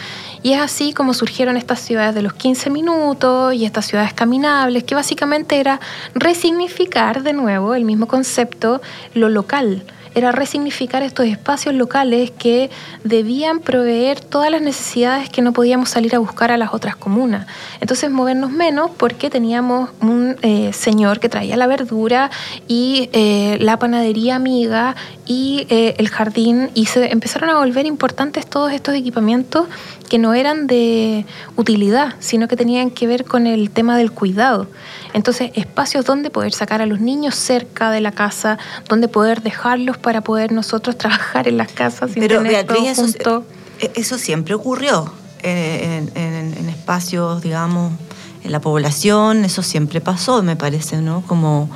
Speaker 3: Y es así como surgieron estas ciudades de los 15 minutos y estas ciudades caminables, que básicamente era resignificar de nuevo el mismo concepto, lo local era resignificar estos espacios locales que debían proveer todas las necesidades que no podíamos salir a buscar a las otras comunas. Entonces movernos menos porque teníamos un eh, señor que traía la verdura y eh, la panadería amiga y eh, el jardín y se empezaron a volver importantes todos estos equipamientos que no eran de utilidad, sino que tenían que ver con el tema del cuidado. Entonces, espacios donde poder sacar a los niños cerca de la casa, donde poder dejarlos para poder nosotros [LAUGHS] trabajar en las casas sin
Speaker 1: Pero
Speaker 3: tener
Speaker 1: Beatriz,
Speaker 3: todo
Speaker 1: eso,
Speaker 3: junto.
Speaker 1: eh, eso siempre ocurrió en, en- en espacios, digamos, en la población, eso siempre pasó, me parece, ¿no? Como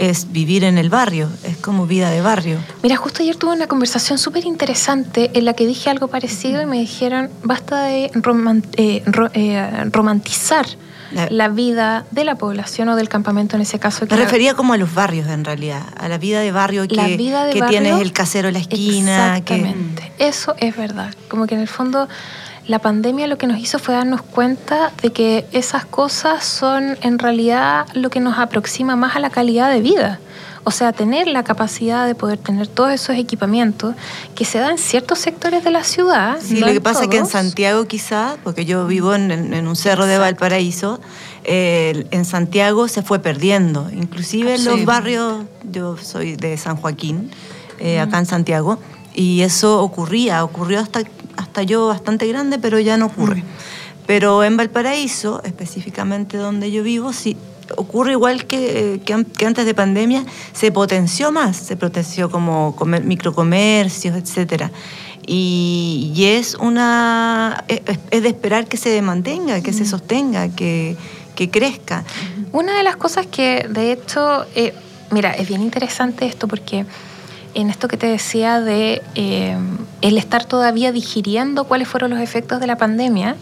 Speaker 1: es vivir en el barrio, es como vida de barrio.
Speaker 3: Mira, justo ayer tuve una conversación súper interesante en la que dije algo parecido y me dijeron, basta de roman- eh, ro- eh, romantizar
Speaker 1: La-
Speaker 3: la vida de la población o del campamento en ese caso. que
Speaker 1: Me refería como a los barrios en realidad, a la vida de barrio que,
Speaker 3: La vida de
Speaker 1: que
Speaker 3: barrio,
Speaker 1: tienes el casero en la esquina. que-
Speaker 3: Exactamente, eso es verdad. Como que en el fondo la pandemia lo que nos hizo fue darnos cuenta de que esas cosas son en realidad lo que nos aproxima más a la calidad de vida. O sea, tener la capacidad de poder tener todos esos equipamientos que se dan en ciertos sectores de la ciudad.
Speaker 1: Sí,
Speaker 3: no
Speaker 1: lo que pasa es que en. Santiago quizás, porque yo vivo en, un cerro de Valparaíso, eh, en Santiago se fue perdiendo. Inclusive en los barrios, yo soy de San Joaquín, eh, acá en Santiago, y eso ocurría, ocurrió hasta, hasta yo bastante grande, pero ya no ocurre. Pero en Valparaíso, específicamente donde yo vivo, sí ocurre igual que, eh, que an- que antes de pandemia, se potenció más, se potenció como comer- microcomercios, etcétera. Y, y es una es, es de esperar que se mantenga, que se sostenga, que, que crezca.
Speaker 3: Una de las cosas que, de hecho, eh, mira, es bien interesante esto porque en esto que te decía de eh, el estar todavía digiriendo cuáles fueron los efectos de la pandemia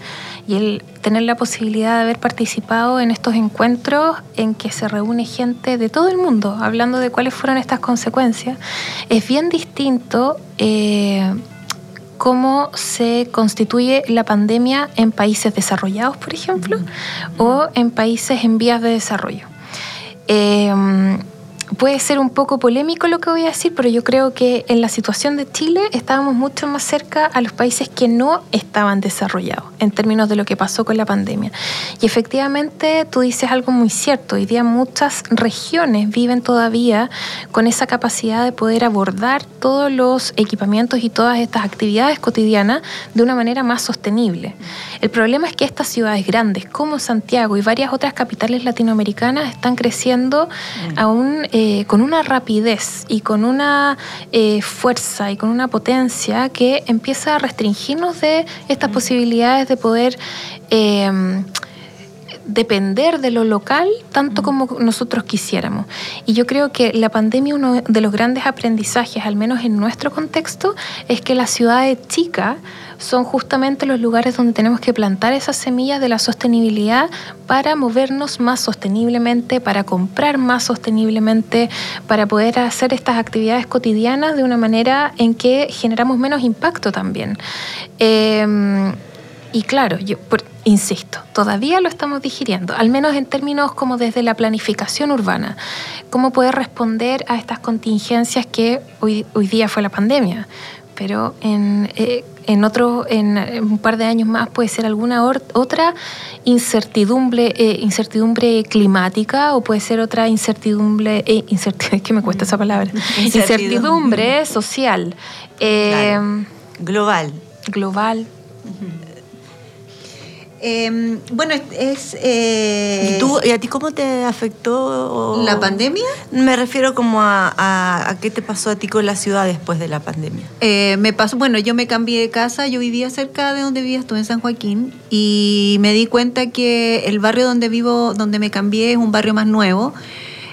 Speaker 3: y el tener la posibilidad de haber participado en estos encuentros en que se reúne gente de todo el mundo hablando de cuáles fueron estas consecuencias, es bien distinto. eh, cómo se constituye la pandemia en países desarrollados, por ejemplo, o en países en vías de desarrollo. Eh, puede ser un poco polémico lo que voy a decir, pero yo creo que en la situación de Chile estábamos mucho más cerca a los países que no estaban desarrollados en términos de lo que pasó con la pandemia. Y efectivamente tú dices algo muy cierto, hoy día muchas regiones viven todavía con esa capacidad de poder abordar todos los equipamientos y todas estas actividades cotidianas de una manera más sostenible. El problema es que estas ciudades grandes como Santiago y varias otras capitales latinoamericanas están creciendo aún eh, con una rapidez y con una eh, fuerza y con una potencia que empieza a restringirnos de estas posibilidades de poder eh, depender de lo local tanto como nosotros quisiéramos. Y yo creo que la pandemia, uno de los grandes aprendizajes, al menos en nuestro contexto, es que las ciudades chicas son justamente los lugares donde tenemos que plantar esas semillas de la sostenibilidad para movernos más sosteniblemente, para comprar más sosteniblemente, para poder hacer estas actividades cotidianas de una manera en que generamos menos impacto también. Eh, y claro, yo insisto, todavía lo estamos digiriendo, al menos en términos como desde la planificación urbana, cómo poder responder a estas contingencias que hoy, hoy día fue la pandemia, pero en, eh, en, otro, en, un par de años más puede ser alguna otra incertidumbre, eh, incertidumbre climática o puede ser otra incertidumbre, eh, incerti- [LAUGHS] es que me cuesta esa palabra,
Speaker 1: Incertidumbre.
Speaker 3: incertidumbre social, eh,
Speaker 1: Claro. Global.
Speaker 3: global.
Speaker 2: Eh, bueno, es... eh,
Speaker 1: ¿Y, tú, ¿Y a ti cómo te afectó?
Speaker 2: ¿La pandemia?
Speaker 1: Me refiero como a, a- a qué te pasó a ti con la ciudad después de la pandemia.
Speaker 2: Eh, me pasó, bueno, yo me cambié de casa, yo vivía cerca de donde vivía, estuve en San Joaquín y me di cuenta que el barrio donde vivo, donde me cambié, es un barrio más nuevo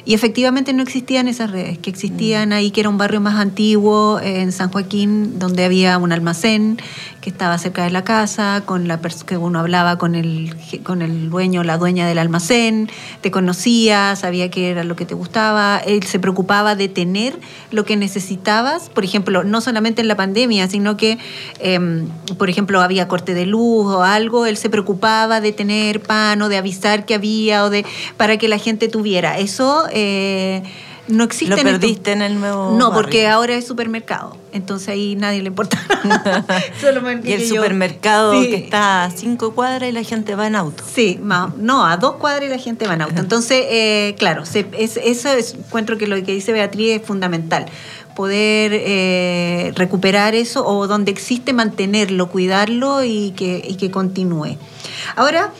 Speaker 2: y efectivamente no existían esas redes, que existían ahí, que era un barrio más antiguo, en San Joaquín, donde había un almacén, que estaba cerca de la casa, con la que uno hablaba con el, con el dueño, la dueña del almacén, te conocía, sabía qué era lo que te gustaba, él se preocupaba de tener lo que necesitabas, por ejemplo, no solamente en la pandemia, sino que, em, por ejemplo, había corte de luz o algo, él se preocupaba de tener pan o de avisar que había o de para que la gente tuviera. Eso eh, no existe.
Speaker 1: ¿Lo perdiste en, el nuevo
Speaker 2: No, porque ahora es supermercado. Entonces ahí nadie le importa. [LAUGHS]
Speaker 1: y el supermercado que está a cinco cuadras y la gente va en auto.
Speaker 2: Sí, no, a dos cuadras y la gente va en auto. Entonces, eh, claro, eso es, encuentro que lo que dice Beatriz es fundamental poder eh, recuperar eso o donde existe mantenerlo, cuidarlo y que, y que continúe. Ahora,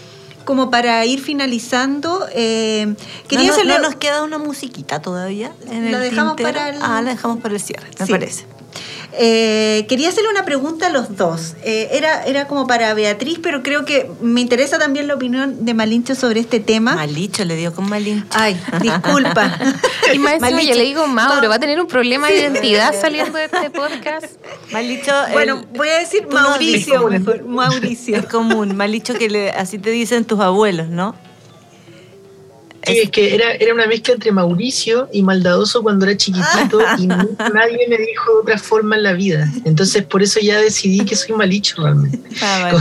Speaker 2: como para ir finalizando,
Speaker 1: eh, quería no, no, nos queda una musiquita todavía.
Speaker 2: En la dejamos para el...
Speaker 1: Ah, la dejamos para el cierre, me parece.
Speaker 2: Eh, quería hacerle una pregunta a los dos. Eh, era, era como para Beatriz, pero creo que me interesa también la opinión de Malincho sobre este tema.
Speaker 1: Malincho, le dio con Malincho.
Speaker 2: Ay, disculpa. [LAUGHS]
Speaker 3: y más yo le digo, Mauro, va a tener un problema de identidad saliendo de este podcast. [LAUGHS]
Speaker 2: Malincho. Bueno, voy a decir Mauricio, mejor. Mauricio.
Speaker 1: Es común. Malincho que le, así te dicen tus abuelos, ¿no?
Speaker 4: Sí, es que era, era una mezcla entre Mauricio y Maldadoso cuando era chiquitito y [LAUGHS] nadie me dijo de otra forma en la vida. Entonces por eso ya decidí que soy malicho realmente. Ah,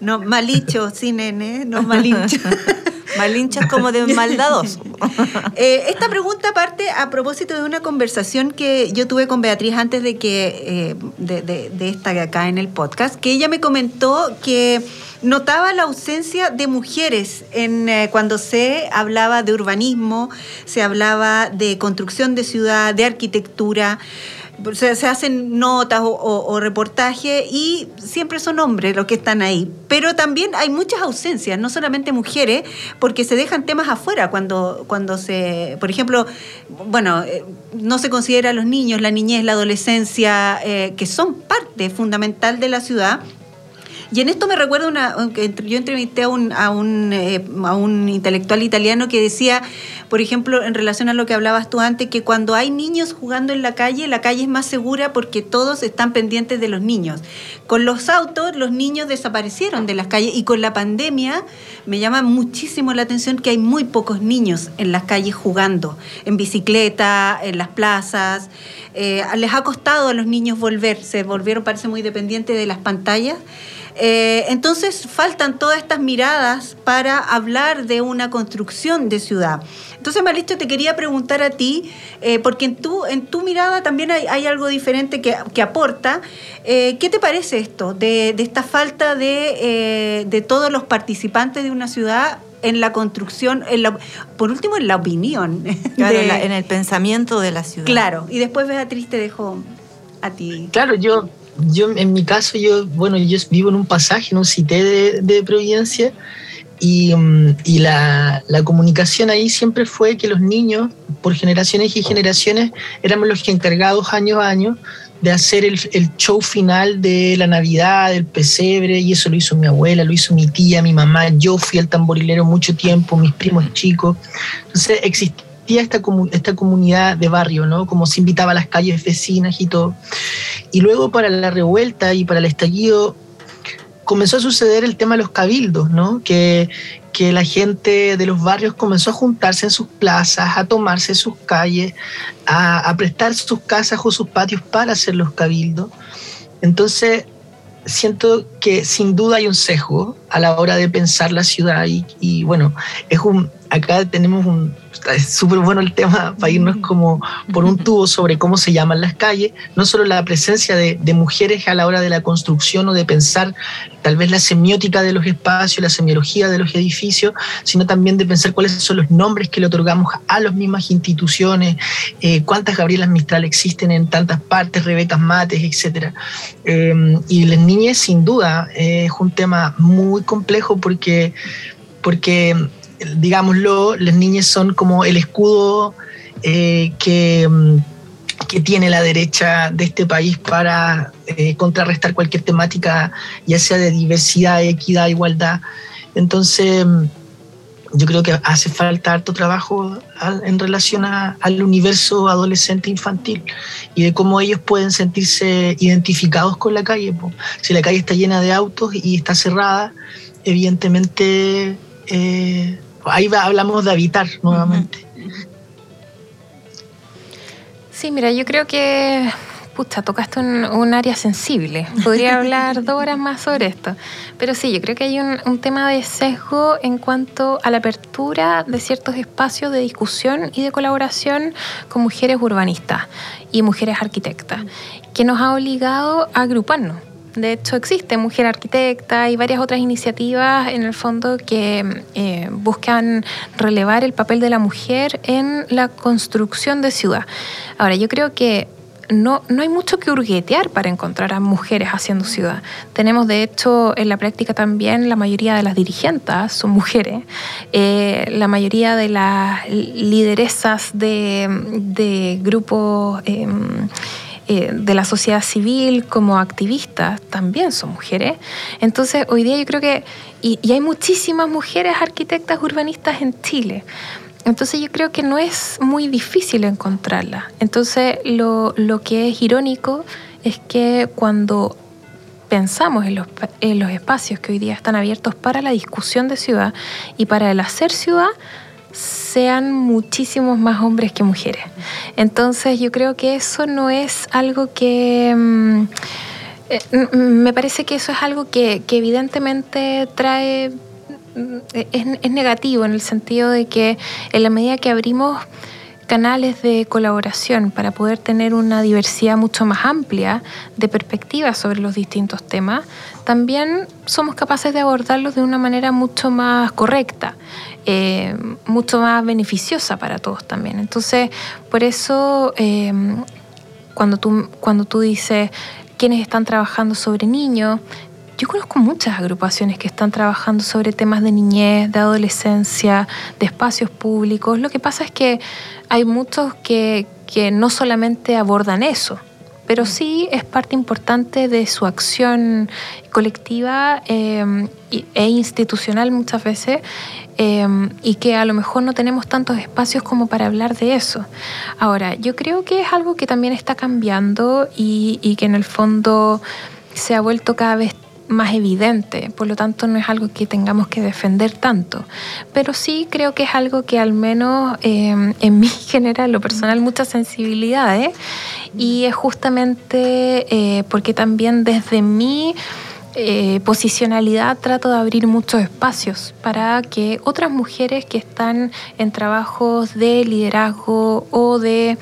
Speaker 2: no, malicho, sí, nene, no [LAUGHS] malincho.
Speaker 1: Es como de maldadoso. [LAUGHS]
Speaker 2: Eh, esta pregunta parte a propósito de una conversación que yo tuve con Beatriz antes de que eh, de, de, de esta acá en el podcast, que ella me comentó que notaba la ausencia de mujeres en, eh, cuando se hablaba de urbanismo, se hablaba de construcción de ciudad, de arquitectura. Se, hacen notas o, reportajes y siempre son hombres los que están ahí. Pero también hay muchas ausencias, no solamente mujeres, porque se dejan temas afuera cuando, cuando se, por ejemplo, bueno, eh, no se considera a los niños, la niñez, la adolescencia, eh, que son parte fundamental de la ciudad y en esto me recuerdo una, yo entrevisté a un, a un, eh, a un intelectual italiano que decía, por ejemplo, en relación a lo que hablabas tú antes, que cuando hay niños jugando en la calle, la calle es más segura porque todos están pendientes de los niños. Con los autos, los niños desaparecieron de las calles y con la pandemia me llama muchísimo la atención que hay muy pocos niños en las calles jugando, en bicicleta, en las plazas. Eh, les ha costado a los niños volver, se volvieron, parece, muy dependientes de las pantallas. Eh, entonces faltan todas estas miradas para hablar de una construcción de ciudad. Entonces, Malisto, te quería preguntar a ti, eh, porque en tu, en tu mirada también hay, algo diferente que, aporta. Eh, ¿Qué te parece esto de, esta falta de, de, todos los participantes de una ciudad en la construcción, por último en la opinión? [LAUGHS]
Speaker 1: en el pensamiento de la ciudad.
Speaker 2: Claro, y después Beatriz te dejo a ti.
Speaker 4: Claro, yo yo en mi caso, yo, bueno, yo vivo en un pasaje, en un cité de, de Providencia, y, mm, y la, la, comunicación ahí siempre fue que los niños, por generaciones y generaciones, éramos los que encargados año a año de hacer el, el, show final de la Navidad, del pesebre, y eso lo hizo mi abuela, lo hizo mi tía, mi mamá, yo fui al tamborilero mucho tiempo, mis primos chicos. Entonces existía esta, esta comunidad de barrio, ¿no? Como se invitaba a las calles vecinas y todo. Y luego para la revuelta y para el estallido comenzó a suceder el tema de los cabildos, ¿no? Que, que la gente de los barrios comenzó a juntarse en sus plazas, a tomarse sus calles, a, a prestar sus casas o sus patios para hacer los cabildos. Entonces, siento que sin duda hay un sesgo a la hora de pensar la ciudad y, y bueno, es un, acá tenemos un, es súper bueno el tema para irnos como por un tubo sobre cómo se llaman las calles, no solo la presencia de, de, mujeres a la hora de la construcción o de pensar tal vez la semiótica de los espacios, la semiología de los edificios, sino también de pensar cuáles son los nombres que le otorgamos a las mismas instituciones, eh, cuántas Gabrielas Mistral existen en tantas partes, Rebecas Mates, etc. Eh, y las niñas sin duda es un tema muy complejo porque porque digámoslo, las niñas son como el escudo eh, que, mm, que, tiene la derecha de este país para eh, contrarrestar cualquier temática, ya sea de diversidad, equidad, igualdad. Entonces, mm, yo creo que hace falta harto trabajo en relación al universo adolescente infantil y de cómo ellos pueden sentirse identificados con la calle. Si la calle está llena de autos y está cerrada, evidentemente eh, ahí hablamos de habitar nuevamente.
Speaker 3: Sí, mira, yo creo que pucha, tocaste un, área sensible. Podría hablar [LAUGHS] dos horas más sobre esto. Pero sí, yo creo que hay un, tema de sesgo en cuanto a la apertura de ciertos espacios de discusión y de colaboración con mujeres urbanistas y mujeres arquitectas, que nos ha obligado a agruparnos. De hecho, existe Mujer Arquitecta y varias otras iniciativas en el fondo que eh, buscan relevar el papel de la mujer en la construcción de ciudad. Ahora, yo creo que no, no hay mucho que hurguetear para encontrar a mujeres haciendo ciudad. Tenemos, de hecho, en la práctica también la mayoría de las dirigentes son mujeres. Eh, la mayoría de las lideresas de, grupos em, eh, de la sociedad civil como activistas también son mujeres. Entonces, hoy día yo creo que, y hay muchísimas mujeres arquitectas urbanistas en Chile. Entonces yo creo que no es muy difícil encontrarla. Entonces lo, que es irónico es que cuando pensamos en los, en los espacios que hoy día están abiertos para la discusión de ciudad y para el hacer ciudad, sean muchísimos más hombres que mujeres. Entonces yo creo que eso no es algo que... Mm, eh, me parece que eso es algo que evidentemente trae es, negativo en el sentido de que en la medida que abrimos canales de colaboración para poder tener una diversidad mucho más amplia de perspectivas sobre los distintos temas, también somos capaces de abordarlos de una manera mucho más correcta, eh, mucho más beneficiosa para todos también. Entonces, por eso, eh, cuando, tú, cuando tú dices quienes están trabajando sobre niños, yo conozco muchas agrupaciones que están trabajando sobre temas de niñez, de adolescencia, de espacios públicos. Lo que pasa es que hay muchos que, no solamente abordan eso, pero sí es parte importante de su acción colectiva em, e institucional muchas veces em, y que a lo mejor no tenemos tantos espacios como para hablar de eso. Ahora, yo creo que es algo que también está cambiando y, y que en el fondo se ha vuelto cada vez más evidente, por lo tanto no es algo que tengamos que defender tanto, pero sí creo que es algo que al menos em, en mí [LAUGHS] genera lo personal mucha sensibilidad ¿eh? y es justamente eh, porque también desde mi eh, posicionalidad trato de abrir muchos espacios para que otras mujeres que están en trabajos de liderazgo o de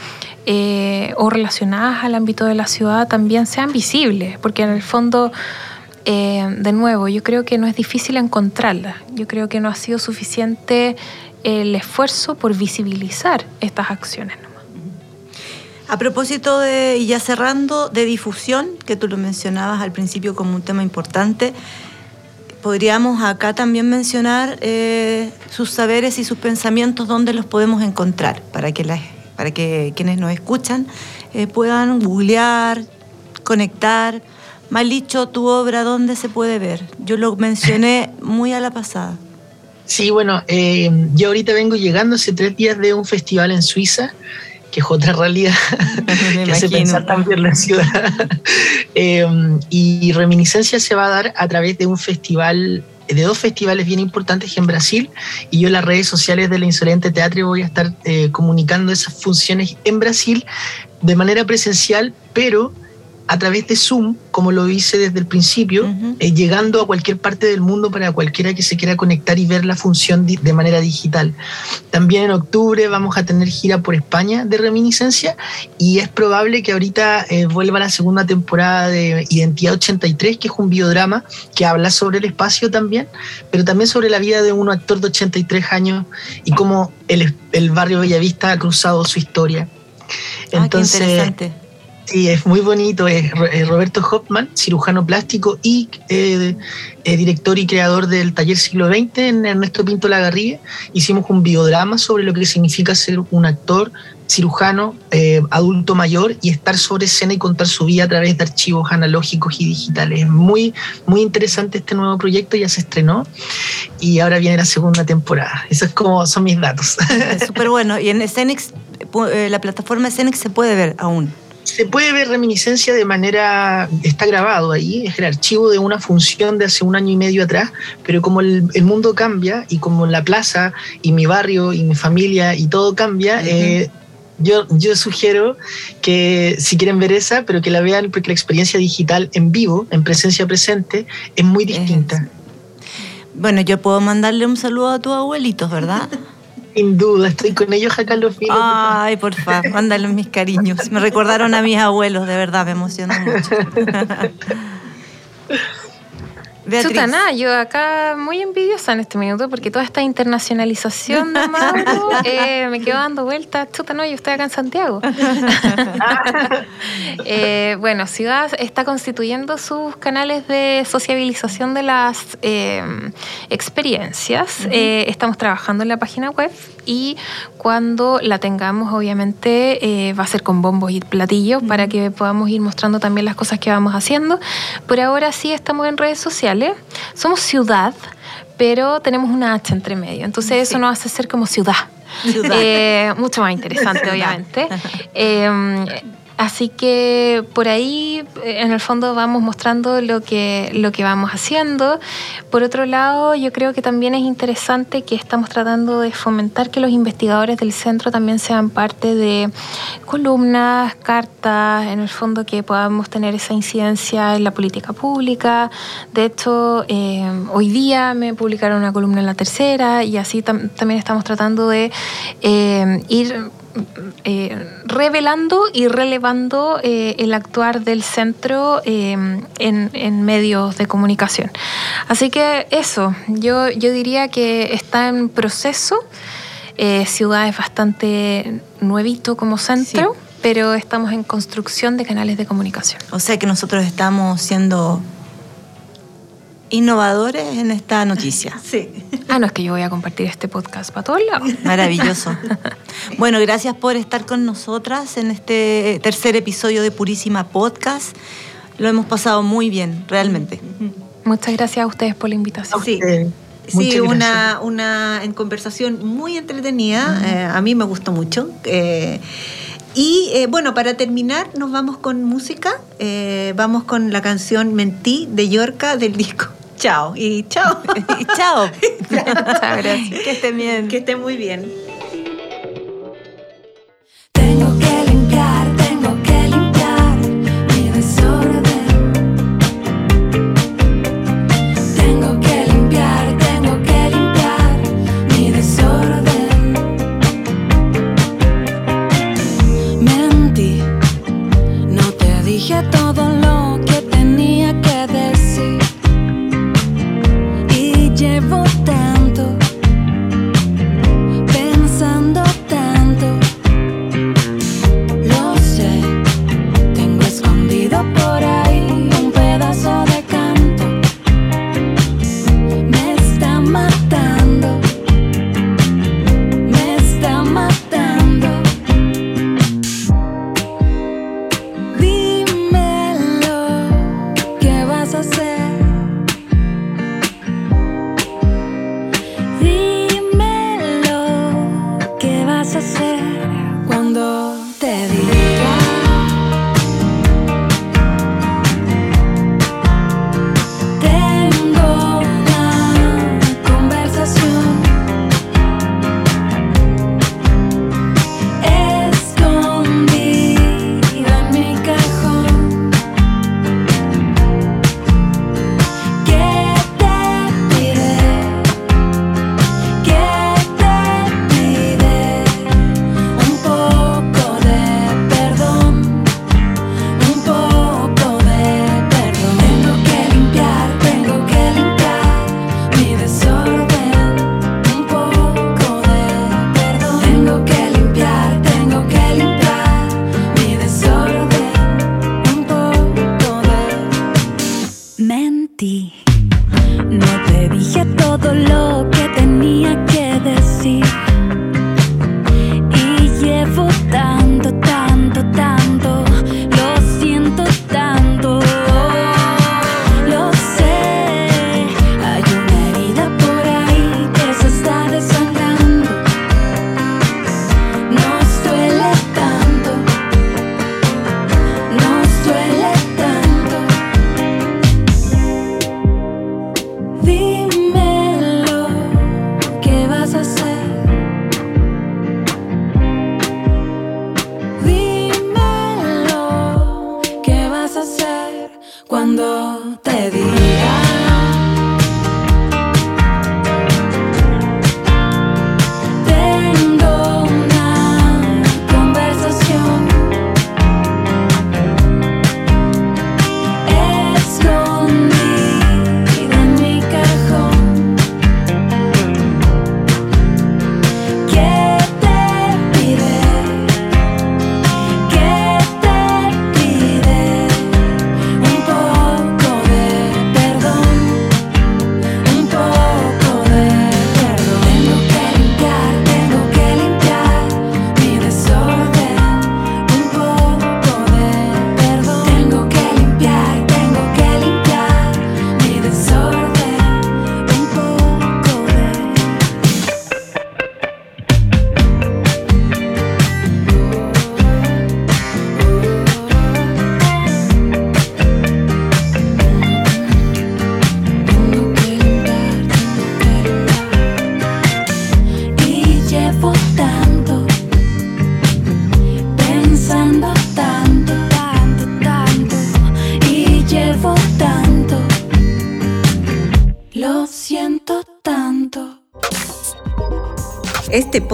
Speaker 3: o relacionadas al ámbito de la ciudad también sean visibles, porque en el fondo eh, de nuevo, yo creo que no es difícil encontrarla. Yo creo que no ha sido suficiente el esfuerzo por visibilizar estas acciones.
Speaker 1: A propósito de, y ya cerrando, de difusión, que tú lo mencionabas al principio como un tema importante, podríamos acá también mencionar eh, sus saberes y sus pensamientos, dónde los podemos encontrar, para que, para que quienes nos escuchan eh, puedan googlear, conectar Malicho, tu obra, ¿dónde se puede ver? Yo lo mencioné muy a la pasada.
Speaker 4: Sí, bueno, eh, yo ahorita vengo llegando hace tres días de un festival en Suiza, que es otra realidad [LAUGHS] que hace pensar también la ciudad. [LAUGHS] Eh, y Reminiscencia se va a dar a través de un festival de dos festivales bien importantes en Brasil y yo en las redes sociales de la Insolente Teatro voy a estar eh, comunicando esas funciones en Brasil de manera presencial, pero a través de Zoom, como lo hice desde el principio, eh, llegando a cualquier parte del mundo para cualquiera que se quiera conectar y ver la función de manera digital. También en octubre vamos a tener gira por España de Reminiscencia y es probable que ahorita eh, vuelva la segunda temporada de Identidad 83, que es un biodrama que habla sobre el espacio también, pero también sobre la vida de un actor de 83 años y cómo el, el barrio Bellavista ha cruzado su historia.
Speaker 1: Entonces, ah, qué interesante
Speaker 4: Sí, es muy bonito. Es Roberto Hoffman, cirujano plástico y eh, eh, director y creador del taller siglo XX en Ernesto Pinto Lagarrigue. Hicimos un biodrama sobre lo que significa ser un actor cirujano eh, adulto mayor y estar sobre escena y contar su vida a través de archivos analógicos y digitales. Es muy, muy interesante este nuevo proyecto, ya se estrenó y ahora viene la segunda temporada. Esos es como son mis datos.
Speaker 1: Súper bueno. Y en Escenix, la plataforma Escenix se puede ver aún
Speaker 4: se puede ver reminiscencia de manera, está grabado ahí, es el archivo de una función de hace un año y medio atrás, pero como el, mundo cambia y como la plaza y mi barrio y mi familia y todo cambia, eh, yo, yo sugiero que si quieren ver esa, pero que la vean porque la experiencia digital en vivo, en presencia presente, es muy distinta.
Speaker 1: Bueno, yo puedo mandarle un saludo a tus abuelitos, ¿verdad? [LAUGHS]
Speaker 4: Sin duda, estoy con ellos acá en los filos.
Speaker 1: Ay, por favor, [LAUGHS] mándale mis cariños. Me recordaron a mis abuelos, de verdad, me emocionó mucho. [LAUGHS]
Speaker 3: Chuta, nada, yo acá muy envidiosa en este minuto porque toda esta internacionalización de Mauro [LAUGHS] eh, me quedo dando vueltas. Chuta, no, yo estoy acá en Santiago. [LAUGHS] Eh, bueno, Ciudad está constituyendo sus canales de sociabilización de las eh, experiencias. estamos trabajando en la página web y cuando la tengamos, obviamente, va a ser con bombos y platillos para que podamos ir mostrando también las cosas que vamos haciendo. Por ahora sí estamos en redes sociales somos ciudad, pero tenemos una H entre medio. Entonces eso nos hace ser como ciudad. Eh, mucho más interesante, [LAUGHS] obviamente. Eh, Así que por ahí, eh, en el fondo, vamos mostrando lo que, lo que vamos haciendo. Por otro lado, yo creo que también es interesante que estamos tratando de fomentar que los investigadores del centro también sean parte de columnas, cartas, en el fondo que podamos tener esa incidencia en la política pública. De hecho, eh, hoy día me publicaron una columna en la tercera y así también estamos tratando de eh, ir eh, revelando y relevando eh, el actuar del centro eh, en, medios de comunicación. Así que eso, yo, yo diría que está en proceso. Ciudad es bastante nuevito como centro, pero estamos en construcción de canales de comunicación.
Speaker 1: O sea que nosotros estamos siendo innovadores en esta noticia. [LAUGHS]
Speaker 3: Sí. Ah, no, es que yo voy a compartir este podcast para todos lados. [LAUGHS]
Speaker 1: Maravilloso. [LAUGHS] Bueno, gracias por estar con nosotras en este tercer episodio de Purísima Podcast. Lo hemos pasado muy bien, realmente.
Speaker 3: Muchas gracias a ustedes por la invitación.
Speaker 2: Sí. Sí, una, una en conversación muy entretenida. Eh, a mí me gustó mucho. Eh, y eh, bueno, para terminar, nos vamos con música. vamos con la canción Mentí de Yorca del disco chao. Y chao. [LAUGHS]
Speaker 1: y [LAUGHS] chao.
Speaker 3: Muchas gracias.
Speaker 2: Que estén bien.
Speaker 1: Que estén muy bien.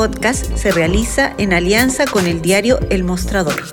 Speaker 2: podcast se realiza en alianza con el diario El Mostrador.